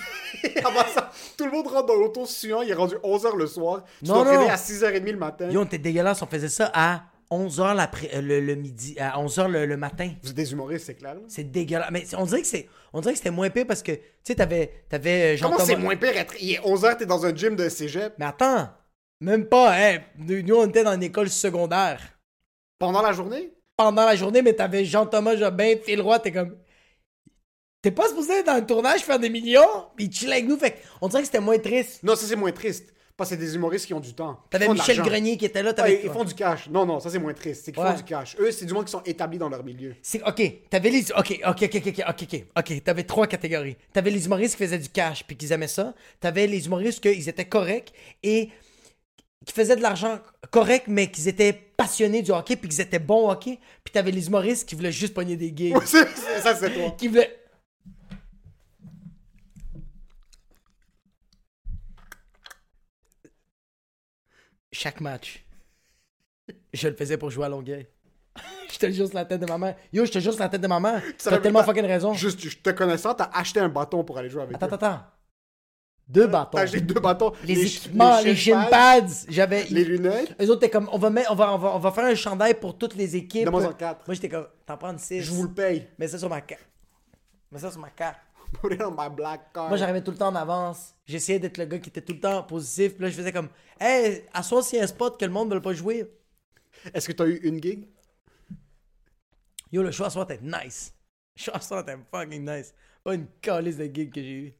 Avant ça, tout le monde rentre dans l'auto suant, il est rendu 11h le soir. Tu
Non, non.
à 6h30 le matin.
Yo, on était dégueulasse, on faisait ça à 11h l'après, euh, le, le midi, à 11h le, le matin.
Vous êtes des humoristes, c'est clair.
C'est dégueulasse. Mais on dirait que c'est, on dirait que c'était moins pire parce que, tu sais, t'avais, t'avais euh,
Comment c'est moins pire être... Il est 11h, t'es dans un gym de cégep?
Mais attends, même pas, hein. Nous, on était dans une école secondaire.
Pendant la journée?
Pendant la journée, mais t'avais Jean-Thomas Jobin, Phil Roy, t'es comme. T'es pas supposé être dans le tournage faire des millions? Puis chill avec nous, fait on dirait que c'était moins triste.
Non, ça c'est moins triste. Parce que c'est des humoristes qui ont du temps.
T'avais Michel. Grenier qui était là,
Ouais,
t'avais.
ils font du cash. Non, non, ça c'est moins triste. C'est qu'ils
Ouais.
font du cash. Eux, c'est du monde qui sont établis dans leur milieu.
C'est ok, t'avais les ok ok ok ok ok ok ok t'avais trois catégories. T'avais les humoristes qui faisaient du cash puis qu'ils aimaient ça. T'avais les humoristes qu'ils étaient corrects et qui faisaient de l'argent correct, mais qu'ils étaient passionnés du hockey, puis qu'ils étaient bons au hockey. Puis t'avais les humoristes qui voulaient juste pogner des gigs.
Ça, c'est toi.
qui voulaient. Chaque match, je le faisais pour jouer à Longueuil. je te sur la tête de ma mère. Yo, je te sur la tête de ma mère. T'as tellement fucking raison.
Juste, je te connaissant, t'as acheté un bâton pour aller jouer avec
Attends,
eux.
attends, attends. Deux bâtons.
T'as acheté deux bâtons.
Les, équipements, les
shin
shin pads. J'avais.
Les lunettes.
Eux autres, t'es comme, on va, mettre, on, va, on, va, on va faire un chandail pour toutes les équipes. Moi, j'étais comme, t'en prends six.
Je vous le paye.
Mets ça sur ma carte. Mets ça sur ma carte.
Put it on my black card.
Moi, j'arrivais tout le temps en avance. J'essayais d'être le gars qui était tout le temps positif. Puis là, je faisais comme, hey, à soi, s'il y a un spot que le monde ne veut pas jouer.
Est-ce que t'as eu une gig?
Yo, le choix à soir était nice. Le choix à soir était fucking nice. Pas une calice de gigs que j'ai eu.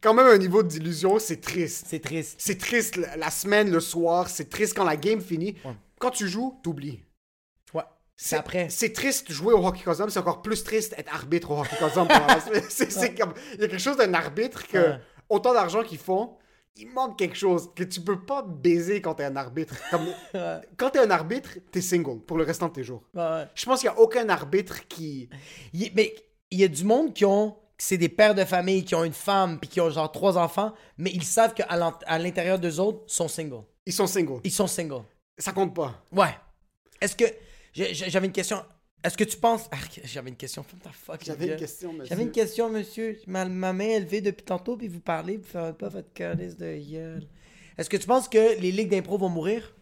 Quand même un niveau d'illusion, c'est triste.
C'est triste.
C'est triste la, semaine, le soir. C'est triste quand la game finit. Quand tu joues, t'oublies.
Ouais. C'est après.
C'est triste jouer au hockey cosum, c'est encore plus triste être arbitre au hockey. C'est comme il y a quelque chose d'un arbitre que
Ouais.
autant d'argent qu'ils font, il manque quelque chose que tu peux pas baiser quand t'es un arbitre. Comme quand t'es un arbitre, t'es single pour le restant de tes jours.
Ouais, ouais.
Je pense qu'il y a aucun arbitre qui
Il- mais il y a du monde qui ont. C'est des pères de famille qui ont une femme puis qui ont genre trois enfants, mais ils savent qu'à l'intérieur d'eux autres, sont singles.
ils sont singles.
Ils sont singles.
Ça compte pas.
Ouais. Est-ce que. J'avais une question. Est-ce que tu penses. Ah, J'avais une question. What the fuck,
J'avais une question, monsieur.
J'avais une question, monsieur. Ma, ma main est levée depuis tantôt, puis vous parlez, vous faites pas votre calice de gueule. Est-ce que tu penses que les ligues d'impro vont mourir?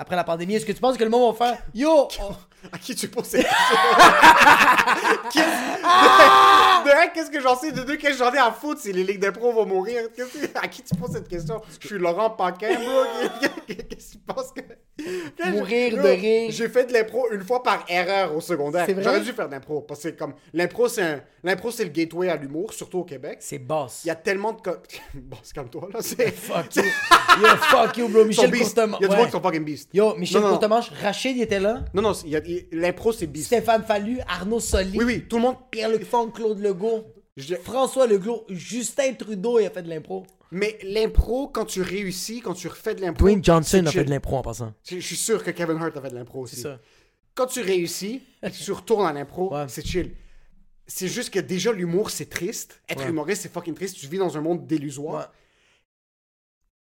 Après la pandémie? Est-ce que tu penses que le monde va faire Yo! on-
À qui tu poses cette question? Qu'est-ce- de, de un, qu'est-ce que j'en sais? De deux, qu'est-ce que j'en ai à foutre? Si les ligues d'impro vont mourir? Qu'est-ce à qui tu poses cette question? Je suis Laurent Paquin, bro. Qu'est-ce que tu penses que.
Mourir
je-
de rire.
J'ai fait de l'impro une fois par erreur au secondaire.
C'est vrai?
J'aurais dû faire de l'impro. Parce que comme l'impro, c'est un... l'impro, c'est le gateway à l'humour, surtout au Québec.
C'est boss.
Il y a tellement de. c'est comme toi, là. C'est.
Fuck you. Yo, fuck you, bro. Michel. Courtemanche.
Il y a du monde qui sont fucking beast.
Yo, Michel
Non.
Courtemanche, Rachid, il était là?
Non, non, il y a- il- l'impro, c'est beast.
Stéphane Fallu, Arnaud Soli.
Oui, oui, tout le monde.
Pierre-Luc Funk, Claude Legault.
Je-
François Legault, Justin Trudeau, il a fait de l'impro.
Mais l'impro, quand tu réussis, quand tu refais de l'impro.
Dwayne Johnson a fait de l'impro en passant.
Je je suis sûr que Kevin Hart a fait de l'impro aussi.
C'est ça.
Quand tu réussis et que tu retournes à l'impro,
Ouais.
c'est chill. C'est juste que déjà, l'humour, c'est triste. Être
Ouais.
humoriste, c'est fucking triste. Tu vis dans un monde délusoire.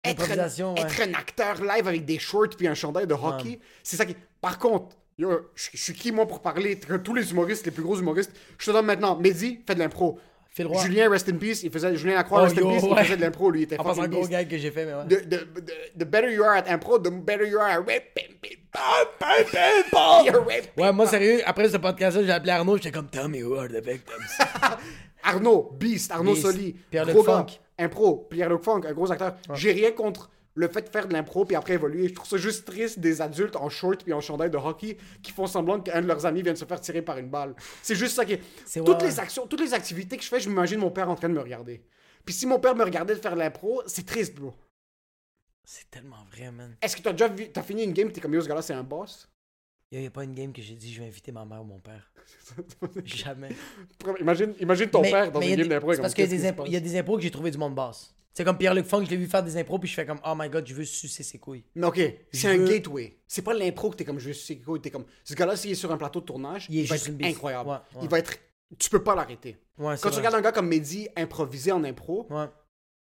Être,
Improvisation, ouais.
être un acteur live avec des shorts puis un chandail de hockey, c'est ça qui. Par contre, yo, je je suis qui moi pour parler que tous les humoristes, les plus gros humoristes, je te donne maintenant. Mehdi fait de l'impro. Julien, rest in peace, il faisait Julien Lacroix,
Oh,
rest in peace,
ouais.
il faisait de l'impro, lui, il était
En passant,
fucking
gros gag que j'ai fait, mais ouais.
The, the, the, the better you are at impro, the better you are at
Ouais, moi, sérieux, après ce podcast-là, j'ai appelé Arnaud, j'étais comme, me who are the victims.
Arnaud, Beast, Arnaud
Beast.
Soli,
Pierre-Luc
gros
Funk.
Impro, Pierre-Luc Funk, un gros acteur. J'ai rien contre le fait de faire de l'impro puis après évoluer. Je trouve ça juste triste des adultes en short puis en chandail de hockey qui font semblant qu'un de leurs amis vient de se faire tirer par une balle. C'est juste ça qui est... Toutes
ouais,
les actions, toutes les activités que je fais, je m'imagine mon père en train de me regarder. Puis si mon père me regardait de faire de l'impro, c'est triste, bro.
C'est tellement vrai, man.
Est-ce que t'as déjà vu, t'as fini une game, t'es comme yo, ce gars-là, c'est un boss?
Il n'y a pas une game que j'ai dit, je vais inviter ma mère ou mon père. Jamais.
Imagine, imagine ton
Mais-
père dans une game d'impro.
parce qu'il y a des impros- il y a des impros que j'ai trouvé du monde basse. C'est comme Pierre-Luc Funk, je l'ai vu faire des impros, puis je fais comme, oh my god, je veux sucer ses couilles.
Mais ok, c'est un
veux-
gateway. C'est pas l'impro que t'es comme je sais quoi, t'es comme ce gars-là s'il est sur un plateau de tournage,
Il est
il, va
juste
être
une
incroyable.
Ouais, ouais.
Il va être tu peux pas l'arrêter.
Ouais,
Quand tu
vrai.
regardes un gars comme Mehdi improviser en impro.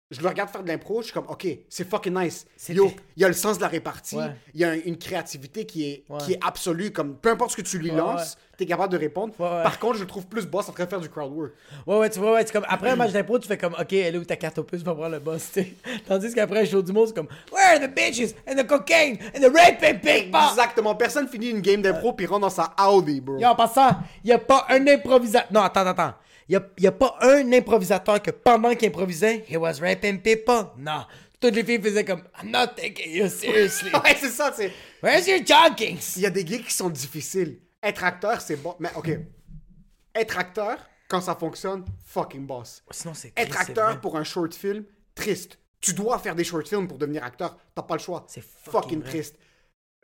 Je le regarde faire de l'impro, je suis comme OK, c'est fucking nice.
C'est
Yo, il y a le sens de la répartie,
Ouais.
il y a un- une créativité qui est
Ouais.
qui est absolue comme peu importe ce que tu lui
Ouais,
lances, t'es capable de répondre. Par contre, je le trouve plus boss en train de faire du crowd work.
Ouais, ouais, tu vois, ouais, c'est comme, après un match d'impro, tu fais comme, ok, elle est où ta carte opus, va prendre le boss, tu. Tandis qu'après un show du monde, c'est comme, where are the bitches and the cocaine and the rape and pickpocket?
Exactement, personne finit une game d'impro puis rentre dans sa Audi, bro.
Yo, en passant, il a pas un improvisateur. Non, attends, attends. Il a, y a pas un improvisateur que pendant qu'il improvisait, he was raping people. Non. Toutes les filles faisaient comme, I'm not taking you seriously.
ouais, c'est ça, c'est
Where's your joggings?
Il y a des gigs qui sont difficiles. Être acteur, c'est bon. Mais ok. Être acteur, quand ça fonctionne, fucking boss.
Sinon, c'est
Être
triste, c'est
acteur pour un short film, triste. Tu dois faire des short films pour devenir acteur. T'as pas le choix.
C'est fucking
triste.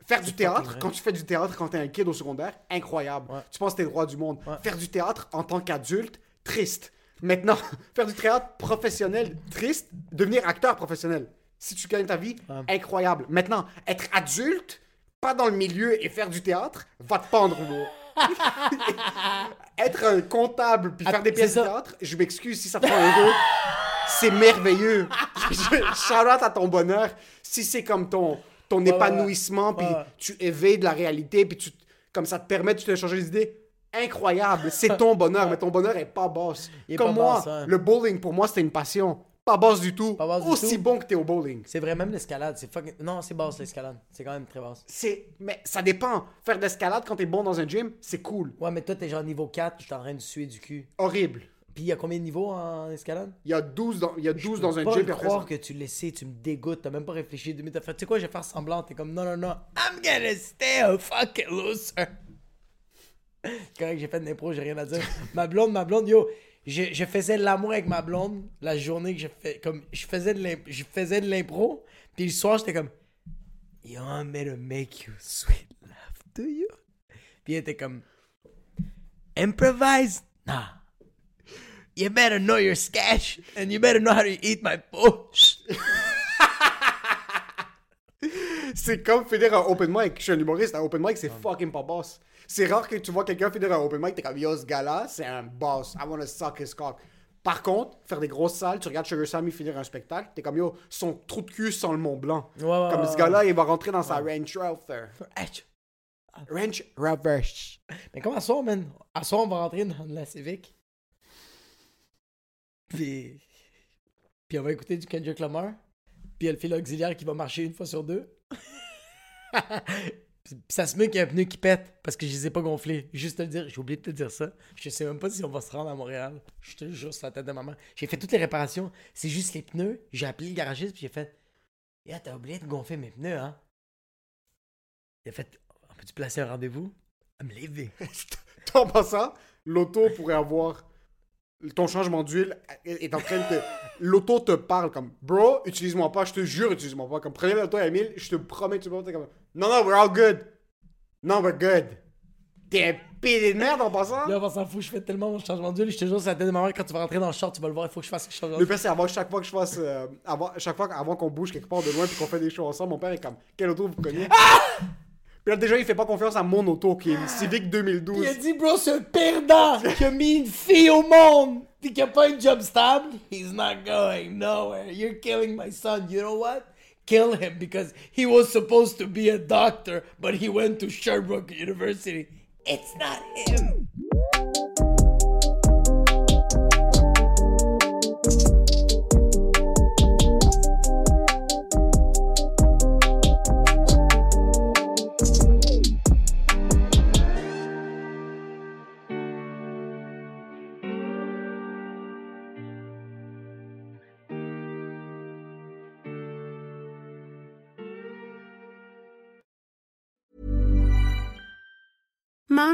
Faire du théâtre, quand tu fais du théâtre quand t'es un kid au secondaire, incroyable. Tu penses que t'es le roi du monde. Faire du théâtre en tant qu'adulte, triste. Maintenant, faire du théâtre professionnel, triste. Devenir acteur professionnel, Si tu gagnes ta vie, incroyable. Maintenant, être adulte, pas dans le milieu et faire du théâtre, va te pendre, bro. être un comptable puis faire des
c'est
pièces de théâtre, je m'excuse si ça te rend heureux. C'est merveilleux. Out à ton bonheur. Si c'est comme ton, ton
ouais,
épanouissement, puis tu éveilles de la réalité, puis tu, comme ça te permet de te changer les idées, incroyable. C'est ton bonheur, mais ton bonheur est pas boss.
Est
Comme
pas
moi,
boss, hein.
le bowling, pour moi, c'était une passion. Pas boss du tout.
Pas boss du
Aussi
tout.
bon que t'es au bowling.
C'est vrai, même l'escalade, c'est fucking. Non, c'est basse l'escalade. C'est quand même très basse.
C'est... Mais ça dépend. Faire de l'escalade quand t'es bon dans un gym, c'est cool.
Ouais, mais toi, t'es genre niveau 4, puis t'es en train de suer du cul.
Horrible.
Puis il y a combien de niveaux en escalade?
Il y a 12 dans, il y a 12 dans un
pas
gym.
le
puis après
croire que tu le sais, tu me dégoûtes, t'as même pas réfléchi. Mais t'as fait, tu sais quoi, je vais faire semblant. T'es comme, non, non, non, I'm gonna stay a fucking loser. Correct, j'ai fait de l'impro, j'ai rien à dire. ma blonde, ma blonde, yo, je, je faisais l'amour avec ma blonde la journée que je fais, comme, je faisais de l'impro, puis le soir, j'étais comme, want me to make you sweet love, do you? Puis elle était comme, improvise? Nah. You better know your sketch, and you better know how to eat my push.
C'est comme finir un open mic. Je suis un humoriste, un open mic, c'est fucking pas boss. C'est rare que tu vois quelqu'un finir un open mic, t'es comme yo, ce gars-là, c'est un boss. I wanna suck his cock. Par contre, faire des grosses salles, tu regardes Sugar Sammy finir un spectacle, t'es comme yo, son trou de cul sans le Mont Blanc.
Ouais, ouais,
comme ce gars-là, il va rentrer dans sa Range Rover. Range Rover.
Mais comme à soir, man, à soir, on va rentrer dans la Civic. Puis. Puis on va écouter du Kendrick Lamar. Puis il y a le fil auxiliaire qui va marcher une fois sur deux. Puis ça se met qu'il y a un pneu qui pète parce que je les ai pas gonflés. Juste te le dire, j'ai oublié de te dire ça. Je sais même pas si on va se rendre à Montréal. Je te jure sur la tête de maman. J'ai fait toutes les réparations. C'est juste les pneus. J'ai appelé le garagiste puis j'ai fait Yeah, t'as oublié de gonfler mes pneus, hein? Il a fait On peut-tu placer un rendez-vous? I'm leaving.
En passant, l'auto pourrait avoir. Ton changement d'huile est en train de. te- L'auto te parle comme Bro, utilise-moi pas, je te jure, utilise-moi pas. Comme prenez l'auto à Emile, je te promets, tu vas t'es comme Non, non, we're all good. Non, we're good. T'es un pédé de merde en passant.
Là, on s'en fout, je fais tellement mon changement d'huile. Je te jure, c'est la tête de ma mère. Quand tu vas rentrer dans le short, tu vas le voir. Il faut que je fasse quelque chose.
Le pire, c'est avant chaque fois que je fasse. euh, avant, chaque fois avant qu'on bouge quelque part de loin puis qu'on fait des choses ensemble, mon père est comme Quelle auto vous connaissez? Puis là, déjà, il fait pas confiance à mon auto qui est une Civic 2012.
Il a dit, bro, c'est un perdant qui a mis une fille au monde puis qui a pas une job stable. He's not going nowhere. You're killing my son. You know what? Kill him because he was supposed to be a doctor, but he went to Sherbrooke University. It's not him.
time